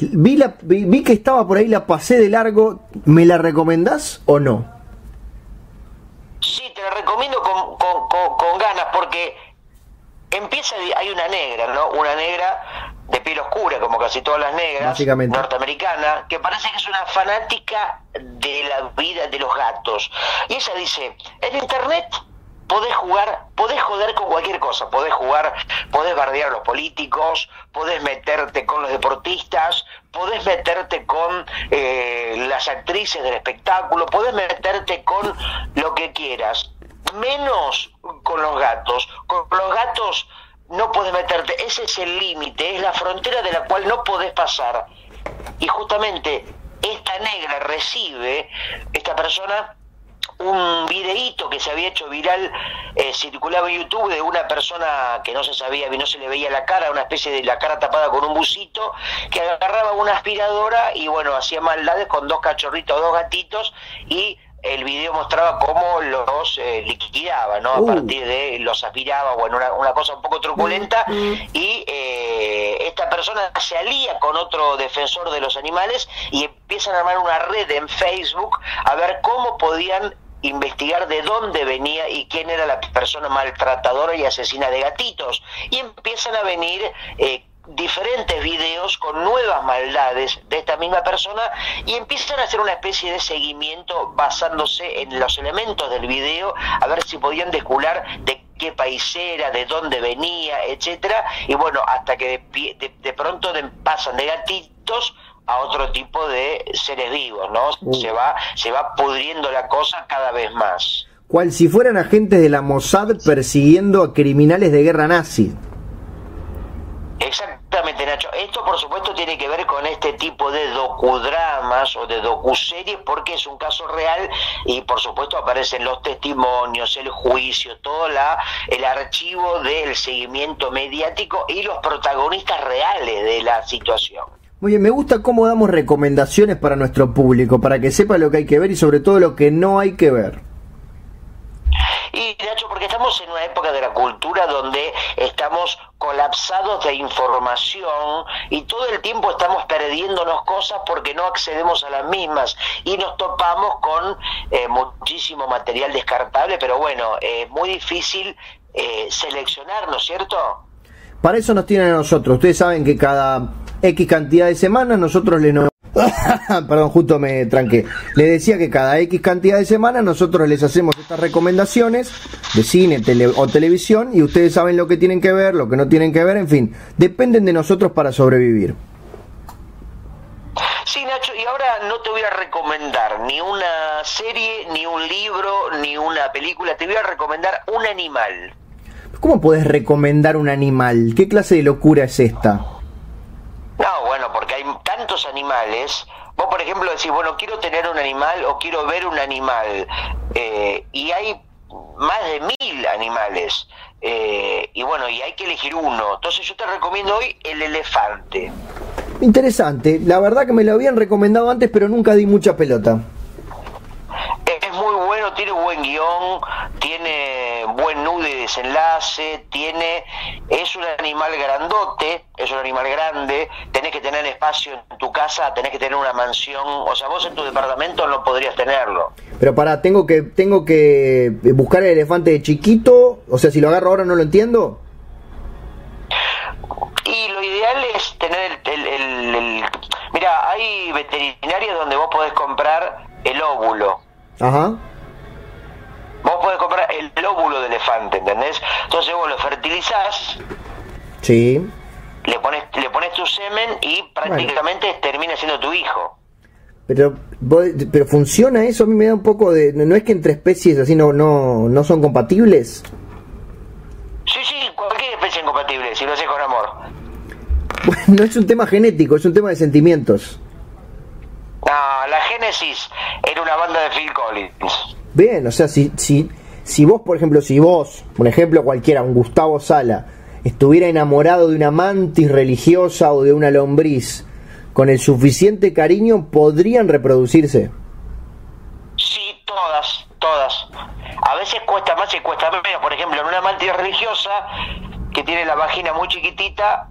Vi, la, vi, que estaba por ahí, la pasé de largo. ¿Me la recomendás o no? Sí, te la recomiendo con, con, con, con ganas, porque empieza, hay una negra, ¿no? Una negra de piel oscura, como casi todas las negras, norteamericana, que parece que es una fanática de la vida de los gatos. Y ella dice, en internet podés jugar, podés joder con cualquier cosa, podés jugar, podés bardear a los políticos, podés meterte con los deportistas, podés meterte con eh, las actrices del espectáculo, podés meterte con lo que quieras, menos con los gatos. Con los gatos no podés meterte, ese es el límite, es la frontera de la cual no podés pasar. Y justamente esta negra recibe, esta persona, un videíto que se había hecho viral, eh, circulaba en YouTube de una persona que no se sabía, no se le veía la cara, una especie de la cara tapada con un busito, que agarraba una aspiradora y bueno, hacía maldades con dos cachorritos, dos gatitos y el video mostraba cómo los eh, liquidaba, ¿no? A Uh. partir de los aspiraba, bueno, una, una cosa un poco truculenta y eh, esta persona se alía con otro defensor de los animales y empiezan a armar una red en Facebook a ver cómo podían investigar de dónde venía y quién era la persona maltratadora y asesina de gatitos. Y empiezan a venir eh, diferentes videos con nuevas maldades de esta misma persona y empiezan a hacer una especie de seguimiento basándose en los elementos del video a ver si podían descubrir de qué país era, de dónde venía, etcétera. Y bueno, hasta que de, de- de pronto pasan de gatitos a otro tipo de seres vivos, ¿no? Uh. Se va se va pudriendo la cosa cada vez más. Cual si fueran agentes de la Mossad persiguiendo a criminales de guerra nazi. Exactamente, Nacho. Esto, por supuesto, tiene que ver con este tipo de docudramas o de docuseries porque es un caso real y, por supuesto, aparecen los testimonios, el juicio, todo la, el archivo del seguimiento mediático y los protagonistas reales de la situación. Muy bien, me gusta cómo damos recomendaciones para nuestro público, para que sepa lo que hay que ver y sobre todo lo que no hay que ver. Y Nacho, porque estamos en una época de la cultura donde estamos colapsados de información y todo el tiempo estamos perdiéndonos cosas porque no accedemos a las mismas y nos topamos con eh, muchísimo material descartable, pero bueno, es muy difícil eh, seleccionar, ¿no es cierto? Para eso nos tienen a nosotros. Ustedes saben que cada X cantidad de semanas nosotros le no... Perdón, justo me tranqué. Le decía que cada X cantidad de semanas nosotros les hacemos estas recomendaciones de cine tele o televisión y ustedes saben lo que tienen que ver, lo que no tienen que ver, en fin, dependen de nosotros para sobrevivir. Sí, Nacho, y ahora no te voy a recomendar ni una serie, ni un libro, ni una película, te voy a recomendar un animal. ¿Cómo podés recomendar un animal? ¿Qué clase de locura es esta? No, bueno, porque hay tantos animales. Vos, por ejemplo, decís, bueno, quiero tener un animal o quiero ver un animal. eh, y hay más de mil animales. eh, y bueno, y hay que elegir uno. Entonces yo te recomiendo hoy el elefante. Interesante, la verdad que me lo habían recomendado antes pero nunca di mucha pelota. Tiene buen guion, tiene buen nude de desenlace, tiene, es un animal grandote, es un animal grande, tenés que tener espacio en tu casa, tenés que tener una mansión, o sea, vos en tu departamento no podrías tenerlo. Pero para, tengo que tengo que buscar el elefante de chiquito, o sea, si lo agarro ahora no lo entiendo. Y lo ideal es tener el, el- el- el- Mira, hay veterinarias donde vos podés comprar el óvulo. Ajá. Vos podés comprar el óvulo de elefante, ¿entendés? Entonces vos lo fertilizás, Sí. le pones, le pones tu semen y prácticamente termina siendo tu hijo. Pero vos- pero funciona eso, a mí me da un poco de no es que entre especies así no no no son compatibles. Sí, sí, cualquier especie incompatible, si lo haces con amor. Bueno, no es un tema genético, es un tema de sentimientos. No, la Génesis era una banda de Phil Collins. Bien, o sea, si si si vos, por ejemplo, si vos, por ejemplo, cualquiera, un Gustavo Sala, estuviera enamorado de una mantis religiosa o de una lombriz, con el suficiente cariño podrían reproducirse. Sí, todas, todas. A veces cuesta más y cuesta menos. Por ejemplo, en una mantis religiosa que tiene la vagina muy chiquitita,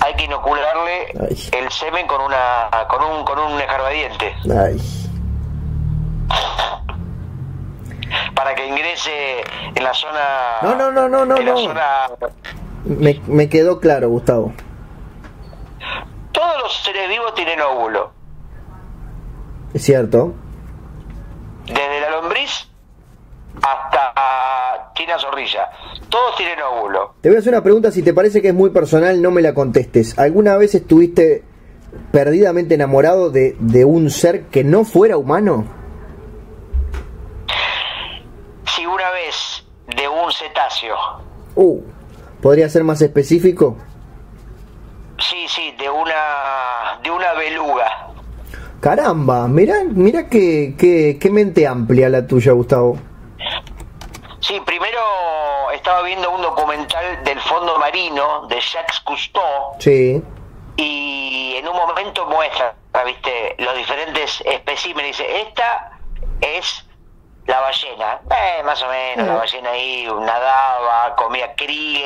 hay que inocularle Ay. el semen con una con un con un escarbadiente Ay. Para que ingrese en la zona No, no, no, no, no, en la no. zona Me, me quedó claro, Gustavo. todos los seres vivos tienen óvulo. Es cierto. Desde la lombriz hasta China Zorrilla. Todos tienen óvulo. Te voy a hacer una pregunta, si te parece que es muy personal, no me la contestes. ¿Alguna vez estuviste perdidamente enamorado de, de un ser que no fuera humano? Si una vez de un cetáceo. Uh, ¿podría ser más específico? Sí, sí, de una de una beluga. Caramba, mira, mira qué, qué, qué mente amplia la tuya, Gustavo. Sí, primero estaba viendo un documental del fondo marino de Jacques Cousteau Sí, y en un momento muestra, viste, los diferentes especímenes. Dice, esta es la ballena, eh, más o menos, la ballena ahí nadaba, comía krill,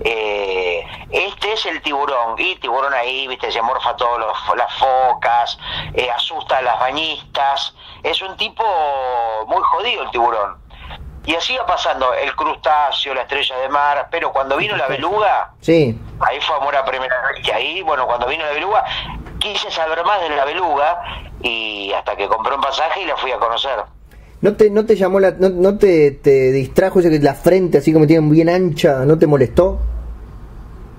eh, este es el tiburón, y tiburón ahí, viste, se morfa todas las focas, eh, asusta a las bañistas, es un tipo muy jodido el tiburón. Y así va pasando el crustáceo, la estrella de mar, pero cuando vino la beluga, sí. ahí fue amor a primera vez. Y ahí, bueno, cuando vino la beluga, quise saber más de la beluga y hasta que compré un pasaje y la fui a conocer. ¿No te, no te llamó la, no, no te, te distrajo ese que la frente así como tienen bien ancha, no te molestó?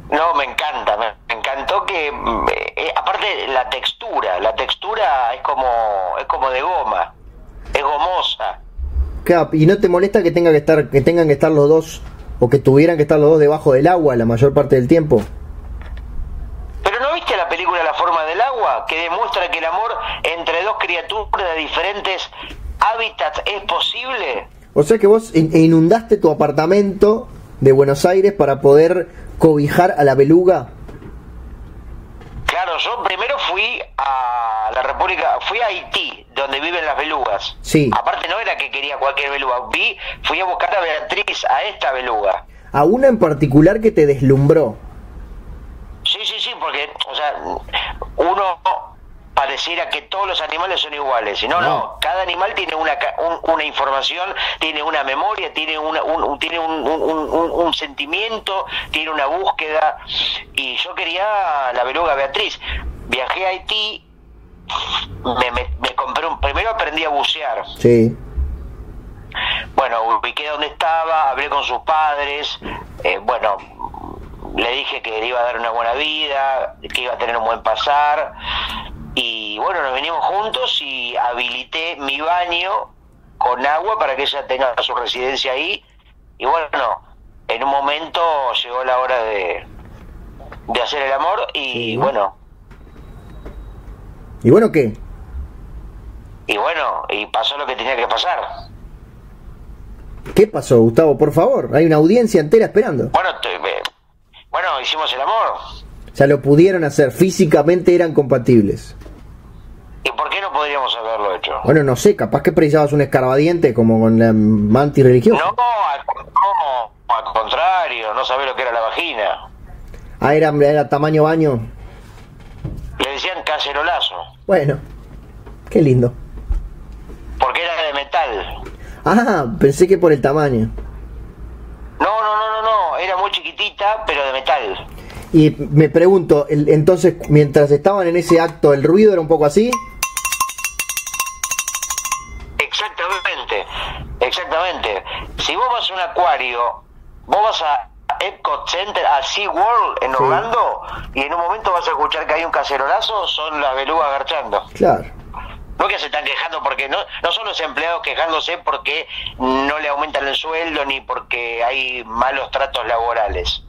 No, me encanta, me, me encantó que, mm, eh, aparte la textura, la textura es como, es como de goma, es gomosa. Claro, y no te molesta que tenga que estar, que tengan que estar los dos, o que tuvieran que estar los dos debajo del agua la mayor parte del tiempo. Pero ¿no viste la película La forma del agua? Que demuestra que el amor entre dos criaturas de diferentes hábitats es posible. O sea que vos in- inundaste tu apartamento de Buenos Aires para poder cobijar a la beluga. Claro, yo primero fui a la República, fui a Haití, donde viven las belugas. Sí. Aparte no era que quería cualquier beluga, vi, fui a buscar a Beatriz, a esta beluga. A una en particular que te deslumbró. Sí, sí, sí, porque, o sea, uno pareciera que todos los animales son iguales, no, no, No. cada animal tiene una, un- una información, tiene una memoria, tiene, una, un, tiene un, un- un- un sentimiento, tiene una búsqueda, y yo quería la beluga Beatriz. Viajé a Haití, me, me- me compré un, primero aprendí a bucear, Sí. bueno, ubiqué donde estaba, hablé con sus padres, eh, bueno, le dije que le iba a dar una buena vida, que iba a tener un buen pasar, y bueno, nos venimos juntos y habilité mi baño con agua para que ella tenga su residencia ahí, y bueno, en un momento llegó la hora de, de hacer el amor y Sí. bueno, ¿Y bueno qué? y bueno, y pasó lo que tenía que pasar. ¿Qué pasó, Gustavo? Por favor, hay una audiencia entera esperando. Bueno, bueno, hicimos el amor. O sea, lo pudieron hacer, físicamente eran compatibles. ¿Y por qué no podríamos haberlo hecho? Bueno, no sé, capaz que precisabas un escarbadiente como con la mantis religiosa. No, al, al contrario, no sabés lo que era la vagina. Ah, era, era tamaño baño. Le decían cacerolazo, Bueno, qué lindo. porque era de metal. Ah, pensé que por el tamaño. No, no, no, no, no, era muy chiquitita, pero de metal. Y me pregunto, entonces, mientras estaban en ese acto, ¿el ruido era un poco así? Exactamente, exactamente. Si vos vas a un acuario, vos vas a Epcot Center, a SeaWorld en Sí. Orlando, y en un momento vas a escuchar que hay un cacerolazo, son las belugas garchando. Claro. No que se están quejando porque no, no son los empleados quejándose porque no le aumentan el sueldo ni porque hay malos tratos laborales.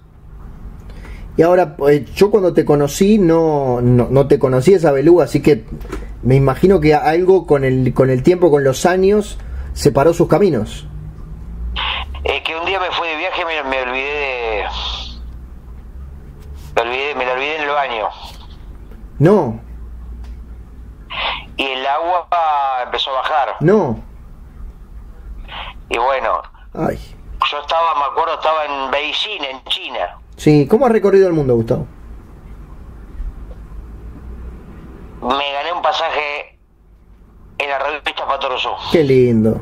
Y ahora, eh, yo cuando te conocí no, no, no te conocí esa beluga, así que me imagino que algo con el, con el tiempo, con los años, separó sus caminos. Es que un día me fui de viaje y me, me olvidé de... Me, olvidé, me la olvidé en el baño. No, Y el agua empezó a bajar. no. Y bueno, Ay. yo estaba, me acuerdo, estaba en Beijing, en China. Sí, ¿cómo has recorrido el mundo, Gustavo? Me gané un pasaje en la revista Patoruzú. Qué lindo.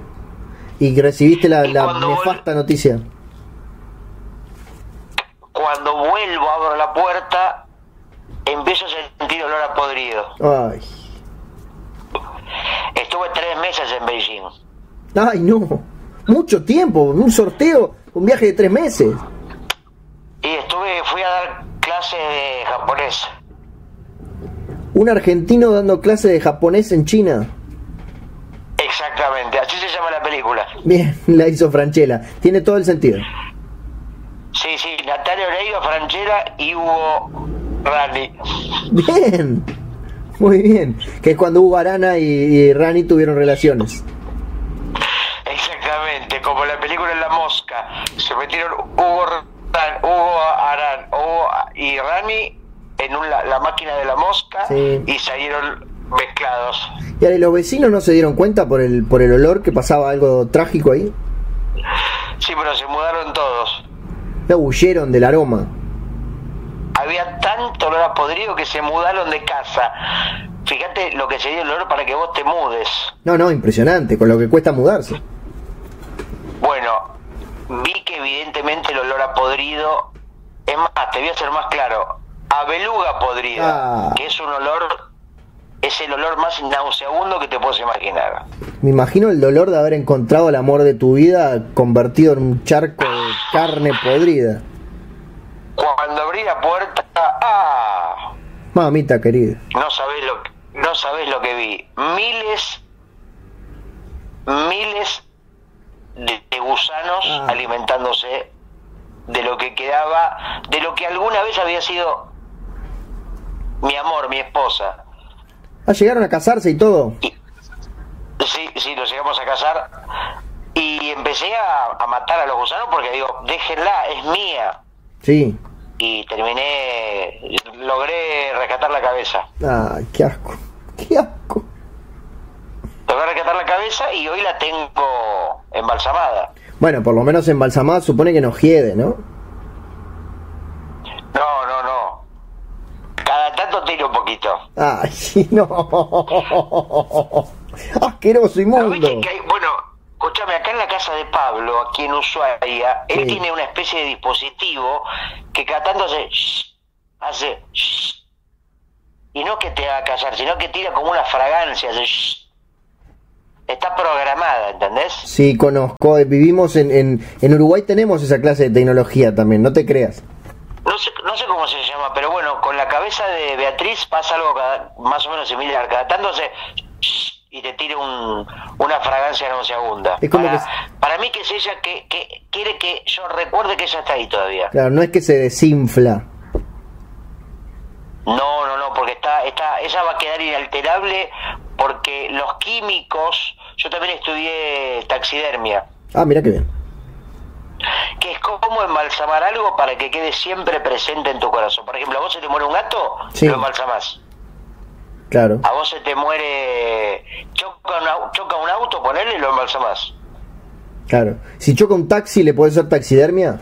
Y recibiste la, Y la vol- nefasta noticia. Cuando vuelvo, abro la puerta, empiezo a tiene olor a podrido. Ay. Estuve tres meses en Beijing. Ay, no. Mucho tiempo. Un sorteo. Un viaje de tres meses. Y estuve, fui a dar clase de japonés. Un argentino dando clase de japonés en China. Exactamente, así se llama la película. Bien, la hizo Franchella. Tiene todo el sentido. Sí, sí, Natalia Oreiro, Franchella y Hugo Rani. Bien. Muy bien. Que es cuando Hugo Arana y, y Rani tuvieron relaciones. Exactamente, como la película en La Mosca. Se metieron Hugo, Ran- Hugo Hugo y Rani en un- la, la máquina de la mosca Sí. y salieron mezclados. Y ahora, ¿y los vecinos no se dieron cuenta por el, por el olor que pasaba algo trágico ahí? Sí, pero se mudaron todos. No huyeron del aroma. Había tanto olor a podrido que se mudaron de casa. Fíjate lo que sería el olor para que vos te mudes. No, no, impresionante, con lo que cuesta mudarse. Bueno, vi que evidentemente el olor a podrido, es más, te voy a ser más claro, a beluga podrida, Ah. que es un olor, es el olor más nauseabundo que te puedes imaginar. Me imagino el dolor de haber encontrado el amor de tu vida convertido en un charco de carne podrida. Cuando abrí la puerta, ah, Mamita querida. no sabés lo, no sabés lo que vi. Miles, miles de, de gusanos Ah. alimentándose de lo que quedaba, de lo que alguna vez había sido mi amor, mi esposa. Ah, llegaron a casarse y todo. Y- sí, sí, nos llegamos a casar y empecé a, a matar a los gusanos porque digo, déjenla, es mía. Sí. Y terminé, logré rescatar la cabeza. Ay, qué asco. Qué asco. Logré rescatar la cabeza y hoy la tengo embalsamada. Bueno, por lo menos embalsamada supone que nos hiede, ¿no? No, no, no. Cada tanto tiro un poquito. Ay, sí, no. Asqueroso, ¿No inmundo. que hay- bueno, escúchame, acá en la casa de Pablo, aquí en Ushuaia, él Sí. tiene una especie de dispositivo que cada tanto hace... shh, hace... shh. y no que te haga callar, sino que tira como una fragancia, hace... shh. Está programada, ¿entendés? Sí, conozco. Vivimos en, en, en Uruguay, tenemos esa clase de tecnología también, no te creas. No sé, no sé cómo se llama, pero bueno, con la cabeza de Beatriz pasa algo cada- más o menos similar. Cada tanto y te tira un, una fragancia nauseabunda. Es como para, que- para mí que es ella que, que quiere que yo recuerde que ella está ahí todavía. Claro, no es que se desinfla. No, no, no, porque está, está, ella va a quedar inalterable porque los químicos, yo también estudié taxidermia, Ah, mira qué bien. Que es como embalsamar algo para que quede siempre presente en tu corazón. Por ejemplo, a vos se te muere un gato, Sí. lo embalsamás. Claro. A vos se te muere, choca un, au- choca un auto, ponele y lo embalsamás. Claro. Si choca un taxi, ¿le puede ser taxidermia?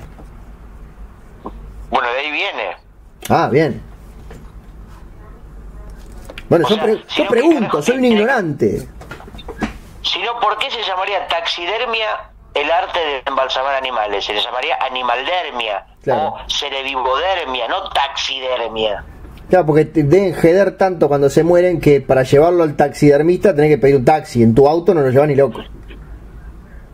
Bueno, de ahí viene. Ah, bien. Bueno, O yo, sea, pre- si yo no, ¿qué pregunto, soy un ignorante. Si no, ¿por qué se llamaría taxidermia el arte de embalsamar animales? Se le llamaría animaldermia Claro. o cerevivodermia, no taxidermia. Claro, porque te deben jeder tanto cuando se mueren que para llevarlo al taxidermista tenés que pedir un taxi. En tu auto no lo llevan ni loco.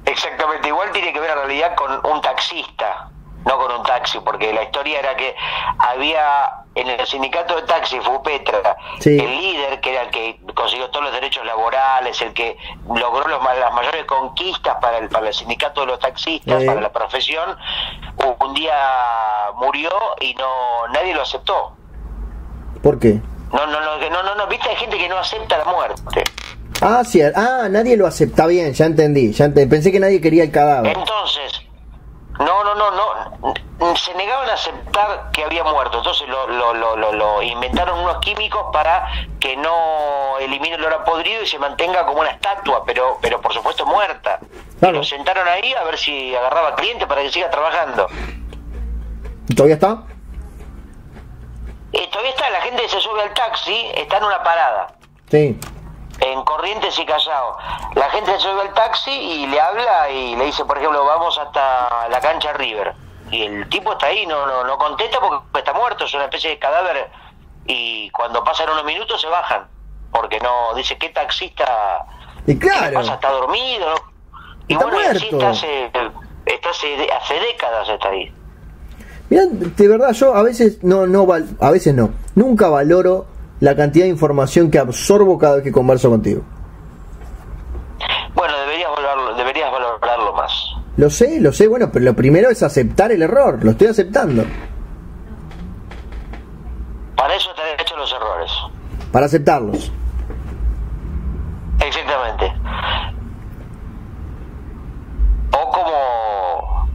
Exactamente, igual tiene que ver en realidad con un taxista, no con un taxi, porque la historia era que había en el sindicato de taxi, Fupetra, Sí. el líder que era el que consiguió todos los derechos laborales, el que logró los las mayores conquistas para el, para el sindicato de los taxistas, Sí. para la profesión, un día murió y no nadie lo aceptó. ¿Por qué? No, no, no, no, no, no, viste, hay gente que no acepta la muerte. Ah, sí, ah, nadie lo acepta bien, ya entendí. Ya ente- Pensé que nadie quería el cadáver. Entonces, no, no, no, no, se negaban a aceptar que había muerto, entonces lo, lo, lo, lo, lo inventaron unos químicos para que no elimine el olor a podrido y se mantenga como una estatua, pero, pero por supuesto muerta. Claro. Y lo sentaron ahí a ver si agarraba cliente para que siga trabajando. ¿Todavía está? Y todavía está, la gente se sube al taxi, está en una parada. Sí. En Corrientes y Callao. La gente se sube al taxi y le habla y le dice, por ejemplo, vamos hasta la cancha River. Y el tipo está ahí, no, no, no contesta porque está muerto, es una especie de cadáver y cuando pasan unos minutos se bajan, porque no, dice, ¿qué taxista? Y claro. ¿qué pasa? ¿Está dormido? Y Está bueno, muerto. está hace, está hace, hace décadas está ahí. Mirá, de verdad yo a veces no no a veces no, nunca valoro la cantidad de información que absorbo cada vez que converso contigo. Bueno, deberías valorarlo, deberías valorarlo más. Lo sé, lo sé, bueno, pero lo primero es aceptar el error, lo estoy aceptando. Para eso te han hecho los errores. Para aceptarlos. Exactamente. O como...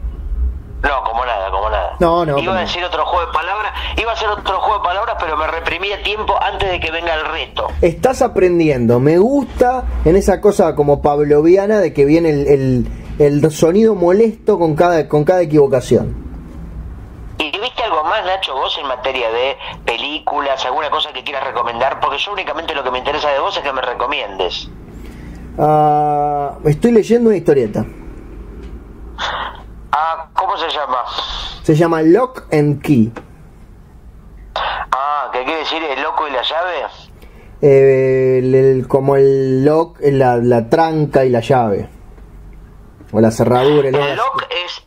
No, como nada, como nada. No, no, Iba como- a decir otro juego de palabras, iba a hacer otro juego de palabras, pero me reprimí a tiempo antes de que venga el reto. Estás aprendiendo, me gusta en esa cosa como pavloviana de que viene el, el- el sonido molesto con cada, con cada equivocación. ¿Y viste algo más, Nacho, vos en materia de películas, alguna cosa que quieras recomendar? Porque yo únicamente lo que me interesa de vos es que me recomiendes. Ah, estoy leyendo una historieta. Ah, ¿cómo se llama? Se llama Lock and Key. Ah, ¿qué quiere decir el loco y la llave? Eh, el- el- como el lock, la, la tranca y la llave. O la cerradura. el El lock es...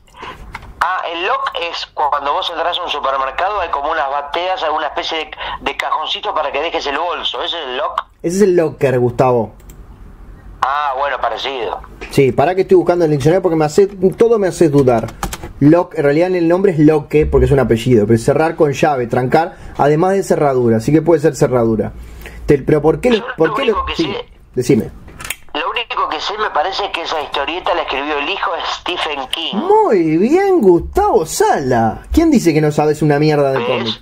Ah, el lock es cuando vos entras a un supermercado, hay como unas bateas, alguna especie de, de cajoncito para que dejes el bolso. ¿Ese es el lock? Ese es el locker, Gustavo. Ah, bueno, parecido. Sí, para que estoy buscando el diccionario porque me hace, todo me hace dudar. Lock, en realidad el nombre es loque porque es un apellido, pero cerrar con llave, trancar, además de cerradura, así que puede ser cerradura. Te- pero ¿por qué? Yo lo- ¿Por qué lo- único que sí, sé- Decime. Lo único que sé me parece que esa historieta la escribió el hijo de Stephen King. Muy bien, Gustavo Sala. ¿Quién dice que no sabes una mierda de cómic?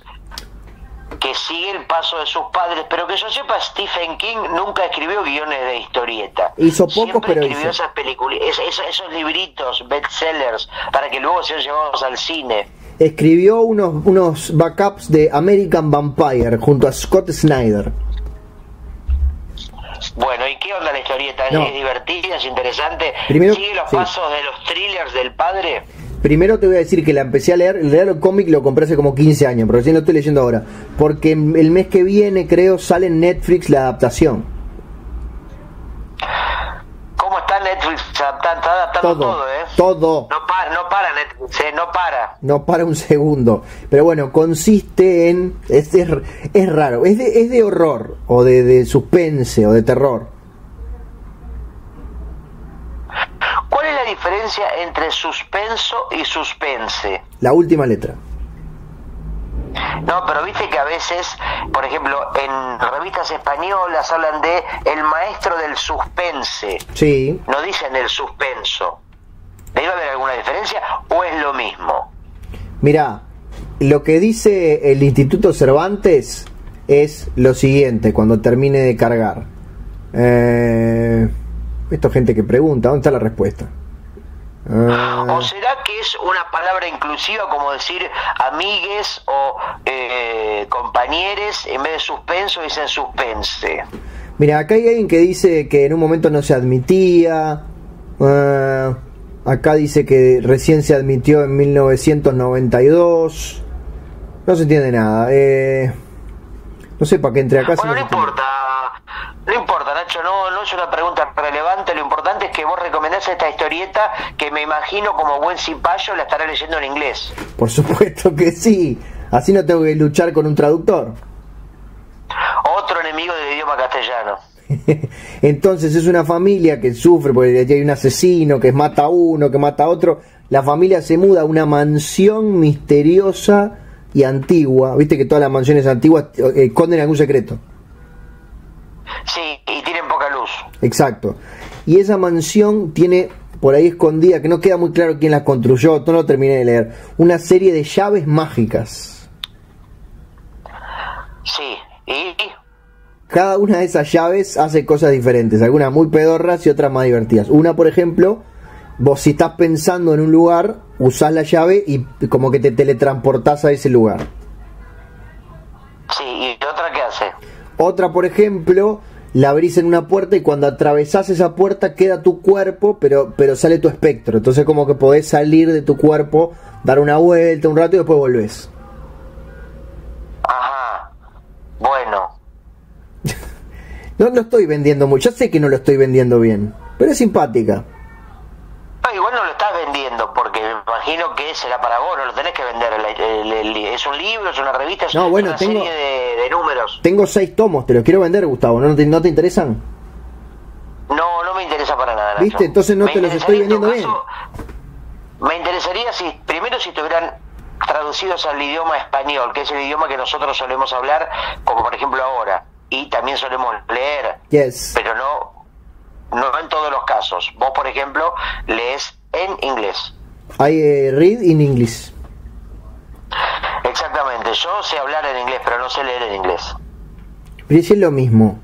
Que sigue el paso de sus padres, pero que yo sepa, Stephen King nunca escribió guiones de historieta. Hizo pocos, Siempre pero escribió hizo. esas películas, esos libritos, bestsellers, para que luego sean llevados al cine. Escribió unos, unos backups de American Vampire junto a Scott Snyder. Bueno, ¿y qué onda la historieta? ¿Es- No. ¿Es divertida? ¿Es interesante? Primero- ¿Sigue los sí. pasos de los thrillers del padre? Primero te voy a decir que la empecé a leer, leer el cómic lo compré hace como 15 años, pero recién lo estoy leyendo ahora. Porque el mes que viene, creo, sale en Netflix la adaptación. ¿Cómo está Netflix? Está, está adaptando todo, Todo, ¿eh? todo. No para, no para Netflix, ¿eh? No para. No para un segundo. Pero bueno, consiste en... Es, es, es raro, es de, es de horror, o de, de suspense, o de terror. ¿Cuál es la diferencia entre suspenso y suspense? La última letra. No, pero viste que a veces, por ejemplo, en revistas españolas hablan de el maestro del suspense, Sí. no dicen el suspenso. ¿Debe haber alguna diferencia o es lo mismo? Mirá, lo que dice el Instituto Cervantes es lo siguiente cuando termine de cargar. Eh, esto es gente que pregunta, ¿dónde está la respuesta? Ah, ¿O será que es una palabra inclusiva como decir amigues o eh, compañeres en vez de suspenso dicen suspense? Mira, acá hay alguien que dice que en un momento no se admitía. Ah, acá dice que recién se admitió en 1992. No se entiende nada. Eh, no sé para qué entre acá. Bueno, no importa, no importa, Nacho, no, no es una pregunta relevante, lo importante es que vos recomendás esta historieta que me imagino como buen cipayo la estará leyendo en inglés. Por supuesto que sí. Así no tengo que luchar con un traductor. Otro enemigo del idioma castellano. Entonces es una familia que sufre porque hay un asesino que mata a uno, que mata a otro. La familia se muda a una mansión misteriosa y antigua. Viste que todas las mansiones antiguas eh, esconden algún secreto. Sí, y tienen poca luz. Exacto. Y esa mansión tiene por ahí escondida, que no queda muy claro quién la construyó, no lo terminé de leer, una serie de llaves mágicas. Sí, y Cada una de esas llaves hace cosas diferentes, algunas muy pedorras y otras más divertidas. Una, por ejemplo, vos si estás pensando en un lugar, usás la llave y como que te teletransportás a ese lugar. Otra, por ejemplo, la abrís en una puerta y cuando atravesás esa puerta queda tu cuerpo, pero, pero sale tu espectro. Entonces como que podés salir de tu cuerpo, dar una vuelta un rato y después volvés. Ajá. Bueno. no lo estoy vendiendo mucho. Ya sé que no lo estoy vendiendo bien. Pero es simpática. Igual vendiendo porque me imagino que será para vos, no lo tenés que vender. es un libro, es una revista, es no, bueno, una tengo, serie de, números. Tengo seis tomos, te los quiero vender, Gustavo. ¿No te, no te interesan? No, no me interesa para nada. ¿Viste? Entonces no te los estoy vendiendo bien. Me interesaría si, primero, si estuvieran traducidos al idioma español, que es el idioma que nosotros solemos hablar, como por ejemplo ahora, y también solemos leer, yes. pero no, no en todos los casos. Vos, por ejemplo, lees en inglés. I eh, read in English. Exactamente, yo sé hablar en inglés, pero no sé leer en inglés. Pero es lo mismo.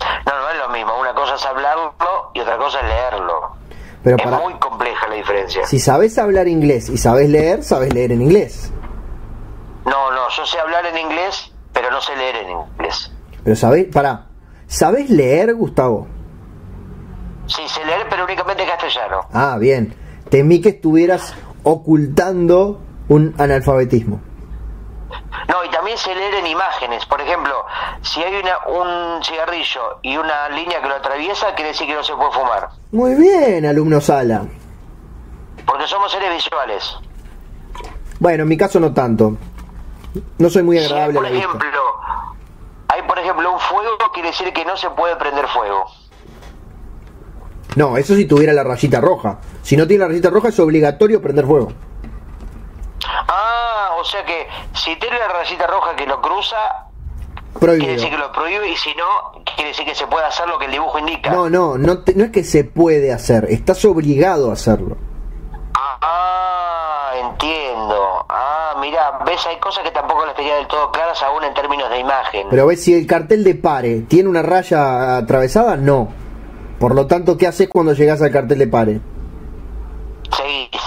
No, no es lo mismo. Una cosa es hablarlo y otra cosa es leerlo. Pero es muy compleja la diferencia. Si sabes hablar inglés y sabes leer, sabes leer en inglés. No, no, yo sé hablar en inglés, pero no sé leer en inglés. Pero sabes, para, ¿sabes leer, Gustavo? Sí, sé leer, pero únicamente en castellano. Ah, bien. Temí que estuvieras ocultando un analfabetismo. No, y también se leer en imágenes. Por ejemplo, si hay una, un cigarrillo y una línea que lo atraviesa, quiere decir que no se puede fumar. Muy bien, alumno Sala. Porque somos seres visuales. Bueno, en mi caso no tanto. No soy muy agradable. por ejemplo, hay por ejemplo un fuego, quiere decir que no se puede prender fuego. No, eso si tuviera la rayita roja. Si no tiene la rayita roja es obligatorio prender fuego. Ah, o sea que si tiene la rayita roja que lo cruza, Prohibido. quiere decir que lo prohíbe y si no, quiere decir que se puede hacer lo que el dibujo indica. No, no, no, no es que se puede hacer, estás obligado a hacerlo. Ah, entiendo. Ah, mira, ves, hay cosas que tampoco las tenía del todo claras aún en términos de imagen. Pero ves, si el cartel de pare tiene una raya atravesada, no. Por lo tanto, ¿qué haces cuando llegas al cartel de pare? Seguís.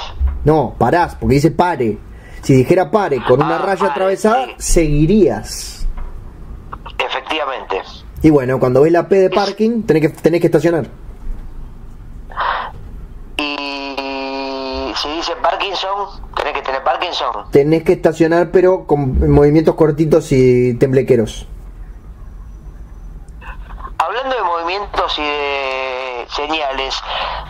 No, parás, porque dice pare. Si dijera pare con una Ah, raya pare, atravesada, sí. seguirías. Efectivamente. Y bueno, cuando ves la P de parking, tenés que, tenés que estacionar. Y si dice Parkinson, tenés que tener Parkinson. Tenés que estacionar, pero con movimientos cortitos y temblequeros. Hablando de movimientos y de señales,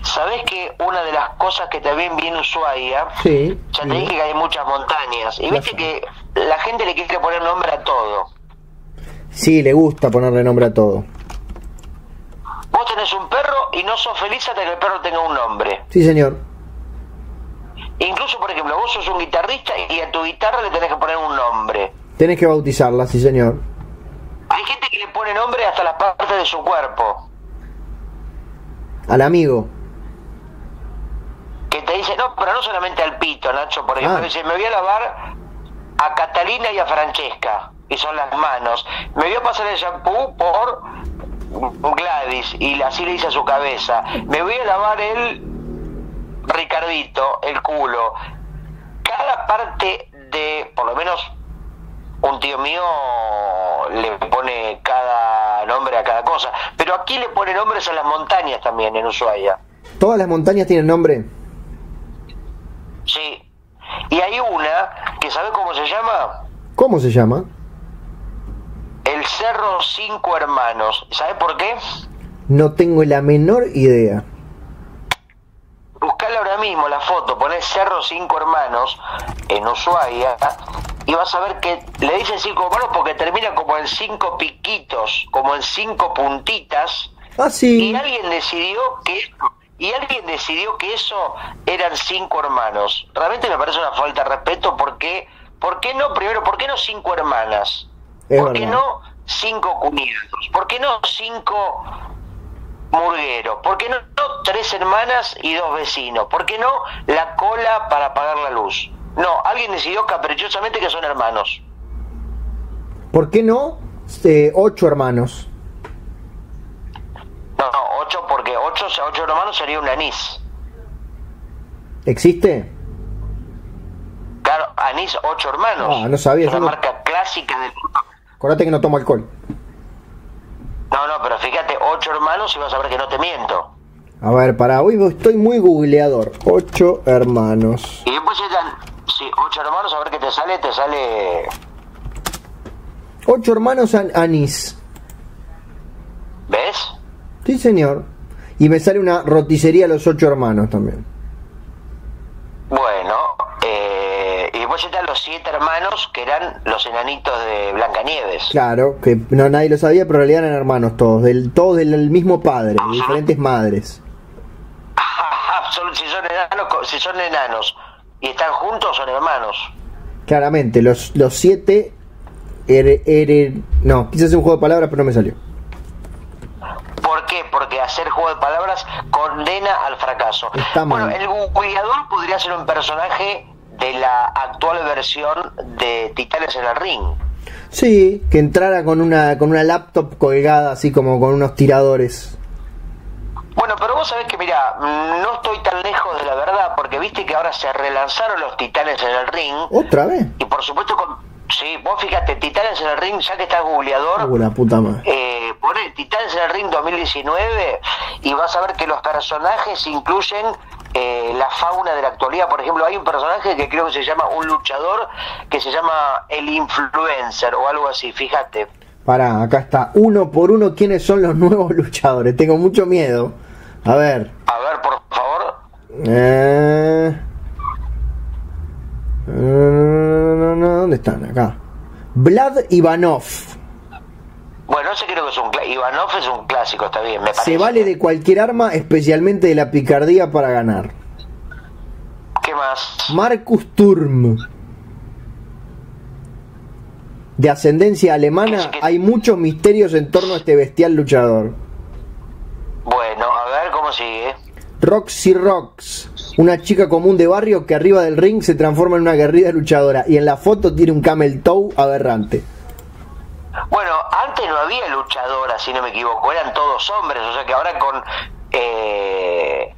¿sabés que una de las cosas que también viene Ushuaia, Sí. ya te sí. dije que hay muchas montañas, y viste que la gente le quiere poner nombre a todo. Sí, le gusta ponerle nombre a todo. Vos tenés un perro y no sos feliz hasta que el perro tenga un nombre. Sí, señor. Incluso, por ejemplo, vos sos un guitarrista y a tu guitarra le tenés que poner un nombre. Tenés que bautizarla, sí, señor. Hay gente que le pone nombre hasta las partes de su cuerpo. Al amigo. Que te dice, no, pero no solamente al pito, Nacho. Por ejemplo, Ah. dice, me voy a lavar a Catalina y a Francesca. Y son las manos. Me voy a pasar el shampoo por Gladys. Y así le dice a su cabeza. Me voy a lavar el Ricardito, el culo. Cada parte de, por lo menos un tío mío le pone cada nombre a cada cosa. Pero aquí le pone nombres a las montañas también en Ushuaia. ¿Todas las montañas tienen nombre? Sí. Y hay una que ¿sabe cómo se llama? ¿Cómo se llama? El Cerro Cinco Hermanos. ¿Sabe por qué? No tengo la menor idea. Buscale ahora mismo la foto, poné Cerro Cinco Hermanos en Ushuaia y vas a ver que le dicen cinco hermanos porque termina como en cinco piquitos, como en cinco puntitas. Ah, sí. Y alguien decidió que y alguien decidió que eso eran cinco hermanos. Realmente me parece una falta de respeto porque ¿por qué no primero por qué no cinco hermanas? Es ¿Por qué no cinco cuñados? ¿Por qué no cinco murgueros? ¿Por qué no, no tres hermanas y dos vecinos? ¿Por qué no la cola para apagar la luz? No, alguien decidió caprichosamente que son hermanos. ¿Por qué no? Eh, ocho hermanos. No, no, ocho porque ocho, ocho hermanos sería un anís. ¿Existe? Claro, anís, ocho hermanos. Ah, no sabía, Es una no- marca clásica del... Acordate que no tomo alcohol. No, pero fíjate, ocho hermanos y vas a ver que no te miento. A ver, para hoy estoy muy googleador. Ocho hermanos. Y después están, sí, ocho hermanos, a ver qué te sale, te sale... Ocho hermanos an anís. ¿Ves? Sí, señor. Y me sale una roticería a los ocho hermanos también. Bueno, los siete hermanos que eran los enanitos de Blancanieves. Claro, que no nadie lo sabía, pero en realidad eran hermanos todos, del, todos del mismo padre, de diferentes madres. Si son enanos, si son enanos y están juntos, son hermanos. Claramente, los, los siete... Ere, ere- no, quise hacer un juego de palabras, pero no me salió. ¿Por qué? Porque hacer juego de palabras condena al fracaso. Está mal. Bueno, el googleador podría ser un personaje de la actual versión de Titanes en el Ring. Sí, que entrara con una, con una laptop colgada así como con unos tiradores. Bueno, pero vos sabés que, mira, no estoy tan lejos de la verdad, porque viste que ahora se relanzaron los Titanes en el Ring. ¿Otra vez? Y por supuesto, con... sí, vos fíjate, Titanes en el Ring, ya que estás googleador, Uh, la puta madre. eh, pone Titanes en el Ring 2019 y vas a ver que los personajes incluyen eh, la fauna de la actualidad. Por ejemplo, hay un personaje que creo que se llama un luchador que se llama el influencer o algo así, fíjate. Pará, acá está. Uno por uno, ¿quiénes son los nuevos luchadores? Tengo mucho miedo. A ver. A ver, por favor. Eh... No, no, no, ¿Dónde están? Acá. Vlad Ivanov. Bueno, ese creo que es un... Ivanov es un clásico, está bien, me parece. Se vale de cualquier arma, especialmente de la picardía para ganar. ¿Qué más? Marcus Turm. De ascendencia alemana, hay muchos misterios en torno a este bestial luchador. Bueno, a ver cómo sigue. Roxy Rox, una chica común de barrio que arriba del ring se transforma en una guerrida luchadora y en la foto tiene un camel toe aberrante. Bueno, antes no había luchadoras, si no me equivoco, eran todos hombres, o sea que ahora con eh,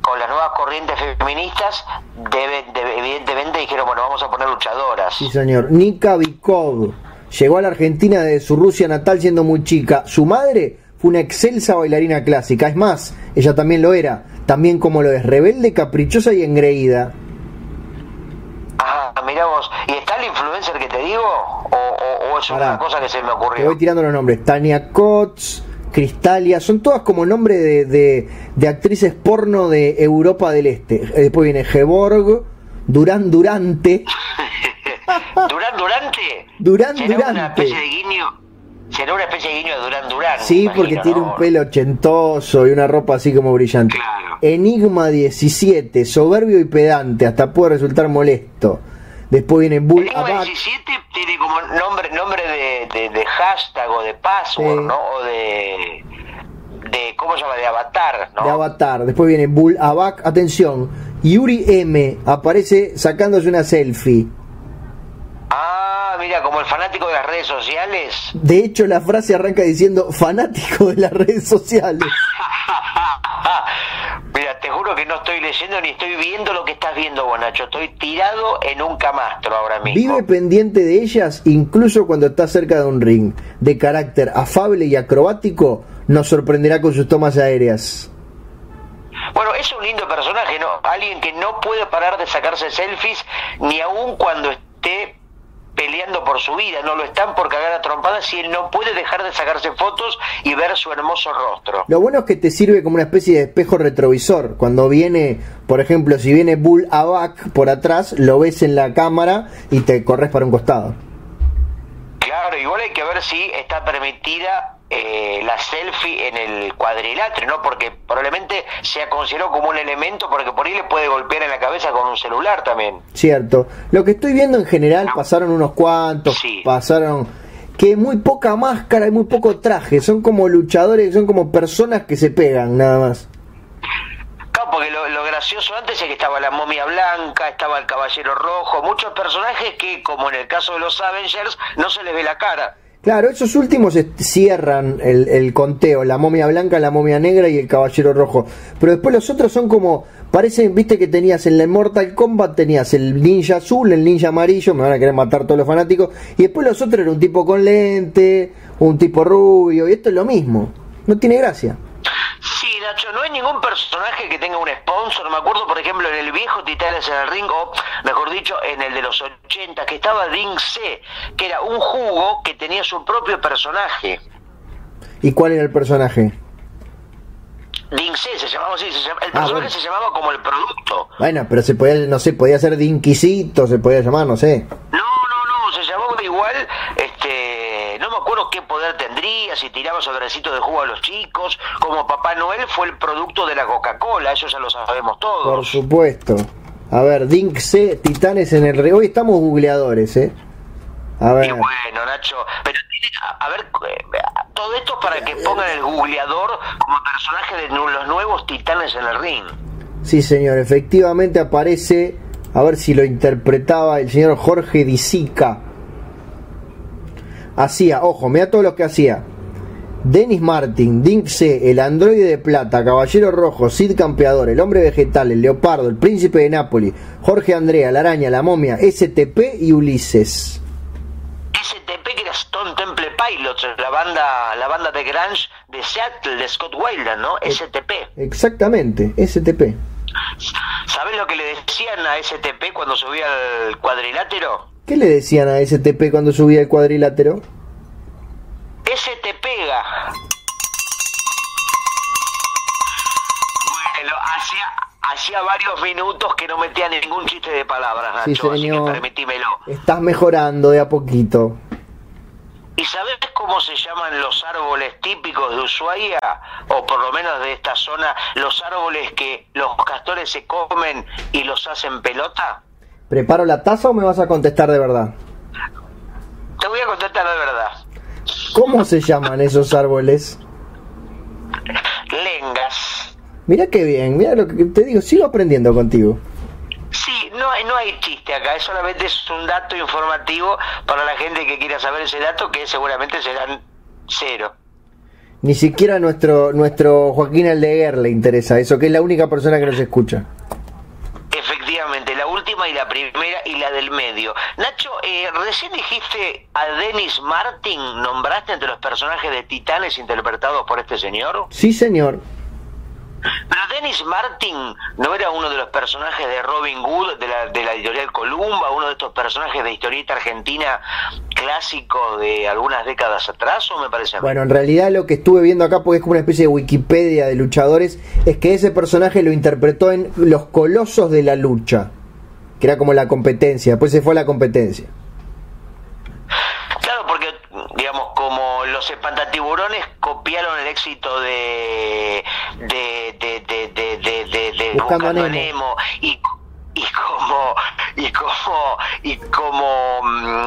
con las nuevas corrientes feministas, debe, debe- evidentemente dijeron, bueno, vamos a poner luchadoras. Sí, señor. Nika Bikov llegó a la Argentina de su Rusia natal siendo muy chica. Su madre fue una excelsa bailarina clásica. Es más, ella también lo era. También como lo es, rebelde, caprichosa y engreída. Ah, mira vos, ¿y está el influencer que te digo? ¿O, o- o es Pará. una cosa que se me Te ocurrió? voy tirando los nombres. Tania Kotz, Cristalia, son todas como nombre de, de- de actrices porno de Europa del Este. Eh, Después viene Geborg, Durán Durante. ¿Durán Durante? Durán ¿Será una Durante. especie de guiño? ¿Será una especie de guiño de Durán Durán? Sí, porque tiene ¿no? un pelo ochentoso y una ropa así como brillante. Claro. Enigma 17, soberbio y pedante, hasta puede resultar molesto. Después viene Bull Enigma Abac, 17 tiene como nombre nombre de, de, de hashtag o de password, Sí. ¿no? O de, de. ¿Cómo se llama? De avatar, ¿no? de Avatar. Después viene Bull Abac, atención. Yuri M aparece sacándose una selfie. Mira, como el fanático de las redes sociales. De hecho, la frase arranca diciendo fanático de las redes sociales. mira, te juro que no estoy leyendo ni estoy viendo lo que estás viendo, Bonacho. Estoy tirado en un camastro ahora mismo. Vive pendiente de ellas incluso cuando está cerca de un ring. De carácter afable y acrobático, nos sorprenderá con sus tomas aéreas. Bueno, es un lindo personaje, ¿no? Alguien que no puede parar de sacarse selfies ni aun cuando esté peleando por su vida, no lo están por cagar a trompadas y él no puede dejar de sacarse fotos y ver su hermoso rostro. Lo bueno es que te sirve como una especie de espejo retrovisor. Cuando viene, por ejemplo, si viene Bull Abac por atrás, lo ves en la cámara y te corres para un costado. Claro, igual hay que ver si está permitida eh, la selfie en el cuadrilátero, ¿no? Porque probablemente sea considerado como un elemento porque por ahí le puede golpear en la cabeza con un celular también. Cierto. Lo que estoy viendo en general, pasaron unos cuantos, Sí. pasaron que muy poca máscara y muy poco traje. Son como luchadores, son como personas que se pegan, nada más. Claro, porque lo, lo gracioso antes es que estaba la momia blanca, estaba el caballero rojo, muchos personajes que, como en el caso de los Avengers, no se les ve la cara. Claro, esos últimos cierran el, el conteo, la momia blanca, la momia negra y el caballero rojo. Pero después los otros son como, parecen, viste que tenías en la Mortal Kombat, tenías el ninja azul, el ninja amarillo, me van a querer matar todos los fanáticos, y después los otros era un tipo con lente, un tipo rubio, y esto es lo mismo. No tiene gracia. Sí, Nacho, no hay ningún personaje que tenga un sponsor. Me acuerdo, por ejemplo, en el viejo Titanes en el Ring, o mejor dicho, en el de los 80, que estaba Ding C, que era un jugo que tenía su propio personaje. ¿Y cuál era el personaje? Ding C se llamaba así, se llama- el personaje bueno. se llamaba como el producto. Bueno, pero se podía, no sé, podía ser Dinquisito, se podía llamar, no sé. No, no, no, se llamaba igual, este, qué poder tendría, si tiraba sobrecito de jugo a los chicos, como Papá Noel fue el producto de la Coca-Cola, eso ya lo sabemos Por todos. supuesto. A ver, Dink C, Titanes en el Ring. Hoy estamos googleadores, ¿eh? A Y ver. bueno, Nacho, pero a ver, eh, todo esto para que pongan el googleador como personaje de los nuevos titanes en el ring. Sí, señor, efectivamente aparece. A ver si lo interpretaba el señor Jorge Disica. Hacía, ojo, mira todo lo que hacía. Dennis Martin, Dink C, el androide de plata, Caballero Rojo, Sid Campeador, el hombre vegetal, el leopardo, el príncipe de Nápoles, Jorge Andrea, la araña, la momia, STP y Ulises. STP que era Stone Temple Pilots, la banda, la banda de grunge de Seattle, de Scott Wilder, ¿no? STP. Exactamente, STP. ¿Sabes lo que le decían a STP cuando subía al cuadrilátero? ¿Qué le decían a STP cuando subía el cuadrilátero? ese te pega. Bueno, hacía, hacía varios minutos que no metía ningún chiste de palabras, Sí, Nacho, así que señor. permitímelo. Estás mejorando de a poquito. ¿Y sabes cómo se llaman los árboles típicos de Ushuaia? O por lo menos de esta zona, los árboles que los castores se comen y los hacen pelota? ¿Preparo la taza o me vas a contestar de verdad? Te voy a contestar de verdad. ¿Cómo se llaman esos árboles? Lengas. Mira qué bien, mira lo que te digo, sigo aprendiendo contigo. Sí, no, hay- no hay chiste acá, es solamente es un dato informativo para la gente que quiera saber ese dato, que seguramente serán cero. Ni siquiera nuestro nuestro Joaquín Aldeguer le interesa eso, que es la única persona que nos escucha. Efectivamente, última y la primera y la del medio. Nacho, eh, recién dijiste a Dennis Martin, nombraste entre los personajes de Titanes interpretados por este señor. Sí, señor. Pero Dennis Martin no era uno de los personajes de Robin Hood, de la, de la editorial Columba, uno de estos personajes de historieta argentina clásico de algunas décadas atrás, o me parece a mí? Bueno, en realidad lo que estuve viendo acá, porque es como una especie de Wikipedia de luchadores, es que ese personaje lo interpretó en Los Colosos de la Lucha, que era como la competencia, después se fue a la competencia. Claro, porque, digamos, como los espantatiburones copiaron el éxito de. de. de. de. de. de, de- de Buscando Buscando a Nemo. Nemo, y. y como y como y como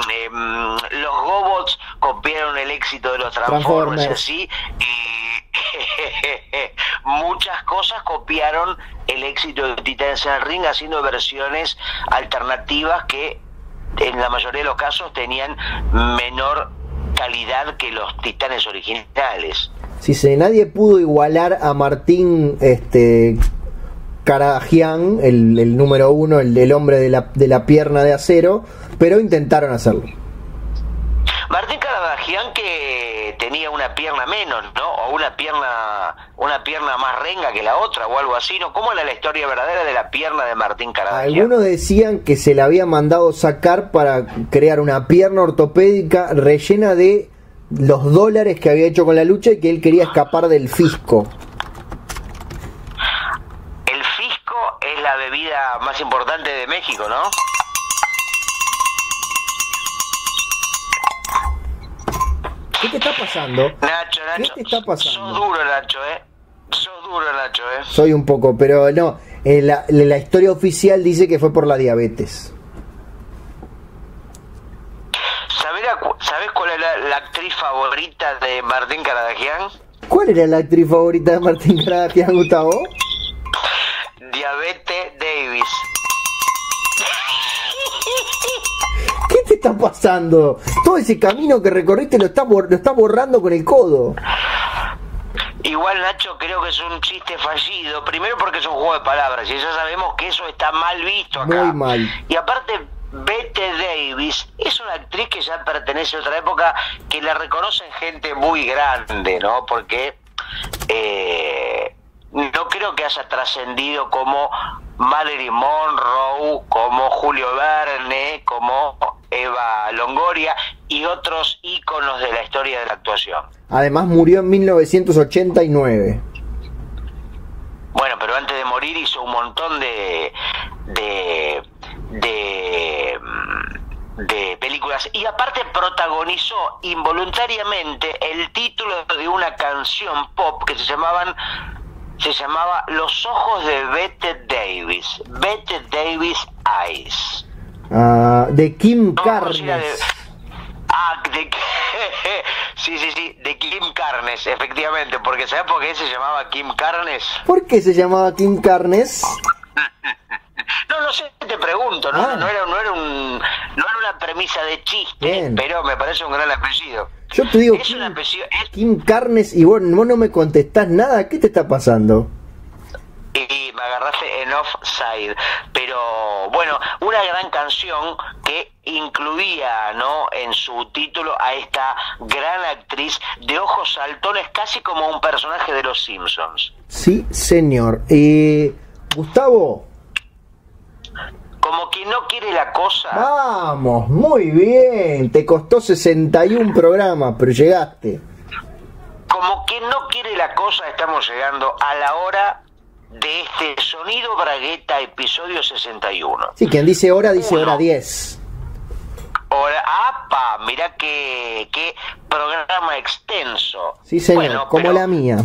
em, los Gobots copiaron el éxito de los Transformers, Transformers. así y muchas cosas copiaron el éxito de Titanes en el Ring haciendo versiones alternativas que en la mayoría de los casos tenían menor calidad que los titanes originales. Si se nadie pudo igualar a Martín este Caragian, el, el número uno, el, el hombre de la, de la pierna de acero, pero intentaron hacerlo. Martín Que tenía una pierna menos, ¿no? O una pierna una pierna más renga que la otra o algo así, ¿no? ¿Cómo era la historia verdadera de la pierna de Martín Caradagian? Algunos decían que se la había mandado sacar para crear una pierna ortopédica rellena de los dólares que había hecho con la lucha y que él quería escapar del fisco. El fisco es la bebida más importante de México, ¿no? ¿Qué te está pasando? Nacho, Nacho. te está pasando? Sos duro, Nacho, ¿eh? Sos duro, Nacho, ¿eh? Soy un poco, pero no. en la, la historia oficial dice que fue por la diabetes. ¿Sabés, cuál es la, actriz favorita de Martín Caradagian? ¿Cuál era la actriz favorita de Martín Caragian, Gustavo? Pasando? Todo ese camino que recorriste lo está, lo está borrando con el codo. Igual, Nacho, creo que es un chiste fallido. Primero porque es un juego de palabras y ya sabemos que eso está mal visto acá. Muy mal. Y aparte, Bette Davis es una actriz que ya pertenece a otra época que la reconocen gente muy grande, ¿no? Porque eh, no creo que haya trascendido como Marilyn Monroe, como Julio Verne, como Eva Longoria y otros íconos de la historia de la actuación. Además murió en 1989. Bueno, pero antes de morir hizo un montón de de de, de películas y aparte protagonizó involuntariamente el título de una canción pop que se llamaban se llamaba Los ojos de Bette Davis, Bette Davis Eyes. Ah, de Kim Carnes. Ah, de, sí, sí, sí, de Kim Carnes, efectivamente, porque ¿sabes por qué se llamaba Kim Carnes? ¿Por qué se llamaba Kim Carnes? No, no sé, te pregunto, no, ah. no, era, no, era, un, no era una premisa de chiste, pero me parece un gran apellido. Yo te digo, Kim, Carnes, y vos, no me contestás nada, ¿qué te está pasando? y me agarraste en offside. Pero bueno, una gran canción que incluía ¿no? en su título a esta gran actriz de ojos saltones, casi como un personaje de los Simpsons. Sí, señor. Eh, Gustavo, como quien no quiere la cosa. Vamos, muy bien. Te costó 61 programas, pero llegaste. Como quien no quiere la cosa, estamos llegando a la hora de este Sonido Bragueta, episodio 61. Sí, quien dice hora, dice hora 10. Hora, ¡apa! Mira qué, qué programa extenso. Sí, señor, como la mía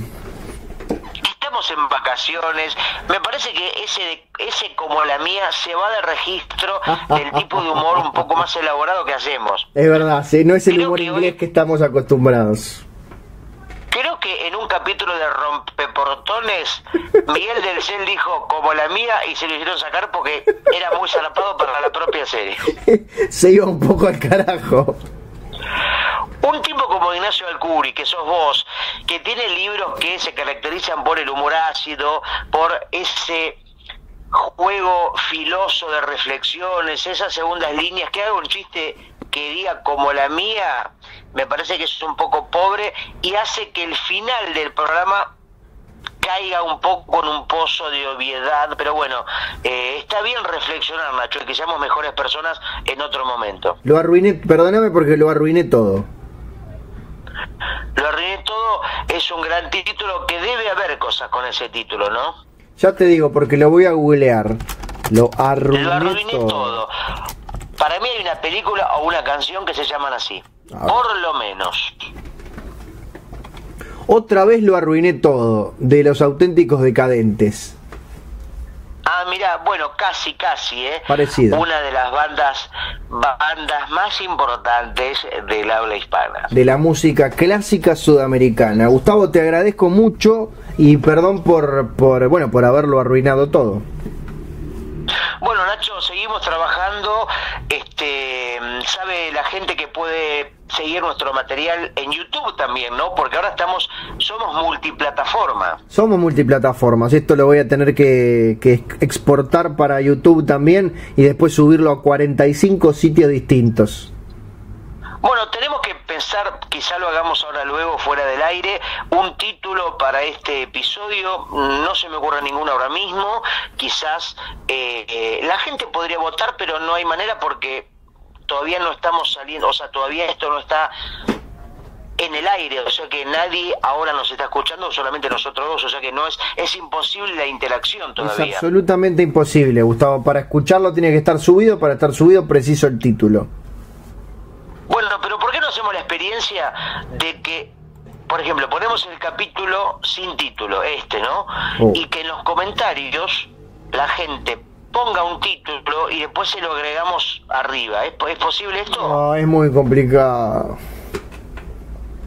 estamos en vacaciones, me parece que ese, ese como la mía se va de registro del tipo de humor un poco más elaborado que hacemos. Es verdad, sí, no es el humor inglés que estamos acostumbrados. Creo que en un capítulo de Rompeportones, Miguel del Cel dijo como la mía y se lo hicieron sacar porque era muy zarapado para la propia serie. se iba un poco al carajo. Un tipo como Ignacio Alcuri, que sos vos, que tiene libros que se caracterizan por el humor ácido, por ese juego filoso de reflexiones, esas segundas líneas, que haga un chiste que diga como la mía, me parece que es un poco pobre y hace que el final del programa caiga un poco en un pozo de obviedad, pero bueno, eh, está bien reflexionar, Nacho, y que seamos mejores personas en otro momento. Lo arruiné, perdóname porque lo arruiné todo. Lo arruiné todo es un gran título que debe haber cosas con ese título, ¿no? Ya te digo, porque lo voy a googlear. Lo arruiné, todo. Para mí hay una película o una canción que se llaman así. Por lo menos. Otra vez lo arruiné todo, de los auténticos decadentes. Ah, mira, bueno, casi, casi, ¿eh? Parecido. Una de las bandas, bandas más importantes del habla hispana. De la música clásica sudamericana. Gustavo, te agradezco mucho y perdón por, por, bueno, por haberlo arruinado todo. Bueno, Nacho, seguimos trabajando. Este, sabe la gente que puede seguir nuestro material en YouTube también, ¿no? Porque ahora estamos, somos multiplataforma. Somos multiplataformas. Esto lo voy a tener que, que exportar para YouTube también y después subirlo a 45 sitios distintos. Bueno, tenemos que pensar, quizá lo hagamos ahora luego fuera del aire, un título para este episodio, no se me ocurre ninguno ahora mismo, quizás eh, eh, la gente podría votar, pero no hay manera porque todavía no estamos saliendo, o sea, todavía esto no está en el aire, o sea que nadie ahora nos está escuchando, solamente nosotros dos, o sea que no es, es imposible la interacción todavía. Es absolutamente imposible, Gustavo, para escucharlo tiene que estar subido, para estar subido preciso el título. Bueno, pero ¿por qué no hacemos la experiencia de que, por ejemplo, ponemos el capítulo sin título, este, ¿no? Oh. Y que en los comentarios la gente ponga un título y después se lo agregamos arriba. ¿Es, posible esto? No, es muy complicado.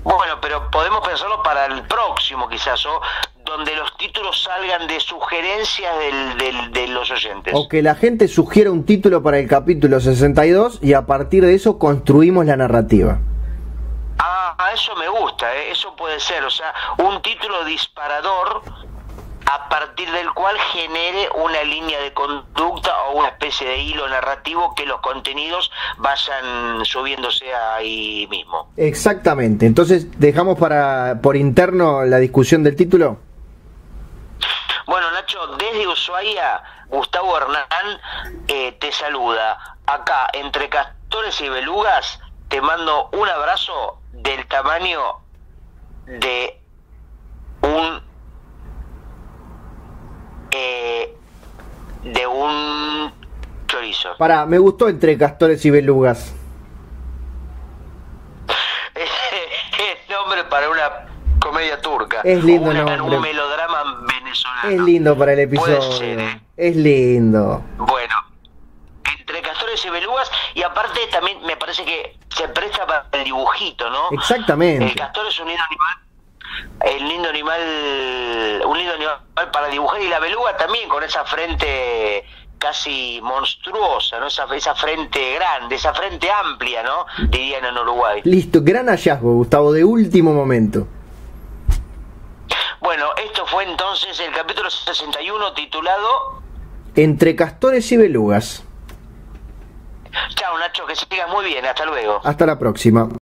Bueno, pero podemos pensarlo para el próximo quizás, o donde los títulos salgan de sugerencias del, de los oyentes. O que la gente sugiera un título para el capítulo 62 y a partir de eso construimos la narrativa. Ah, eso me gusta, ¿eh? eso puede ser, o sea, un título disparador a partir del cual genere una línea de conducta o una especie de hilo narrativo que los contenidos vayan subiéndose ahí mismo. Exactamente. Entonces, dejamos para por interno la discusión del título. Nacho, desde Ushuaia, Gustavo Hernán eh, te saluda. Acá, entre castores y belugas, te mando un abrazo del tamaño de un eh, de un chorizo. Para, me gustó entre castores y belugas. es nombre para una comedia turca. Es lindo una- nombre. Un melodrama venezolano. Es lindo para el Puede episodio. ser, ¿eh? Es lindo. Bueno, entre castores y belugas, y aparte también me parece que se presta para el dibujito, ¿no? Exactamente. El castor es un animal, el lindo animal, un lindo animal para dibujar, y la beluga también con esa frente casi monstruosa, ¿no? Esa, esa frente grande, esa frente amplia, ¿no? Dirían en Uruguay. Listo, gran hallazgo, Gustavo, de último momento. Bueno, esto fue entonces el capítulo 61 titulado Entre castores y belugas. Chao Nacho, que sigas muy bien, hasta luego. Hasta la próxima.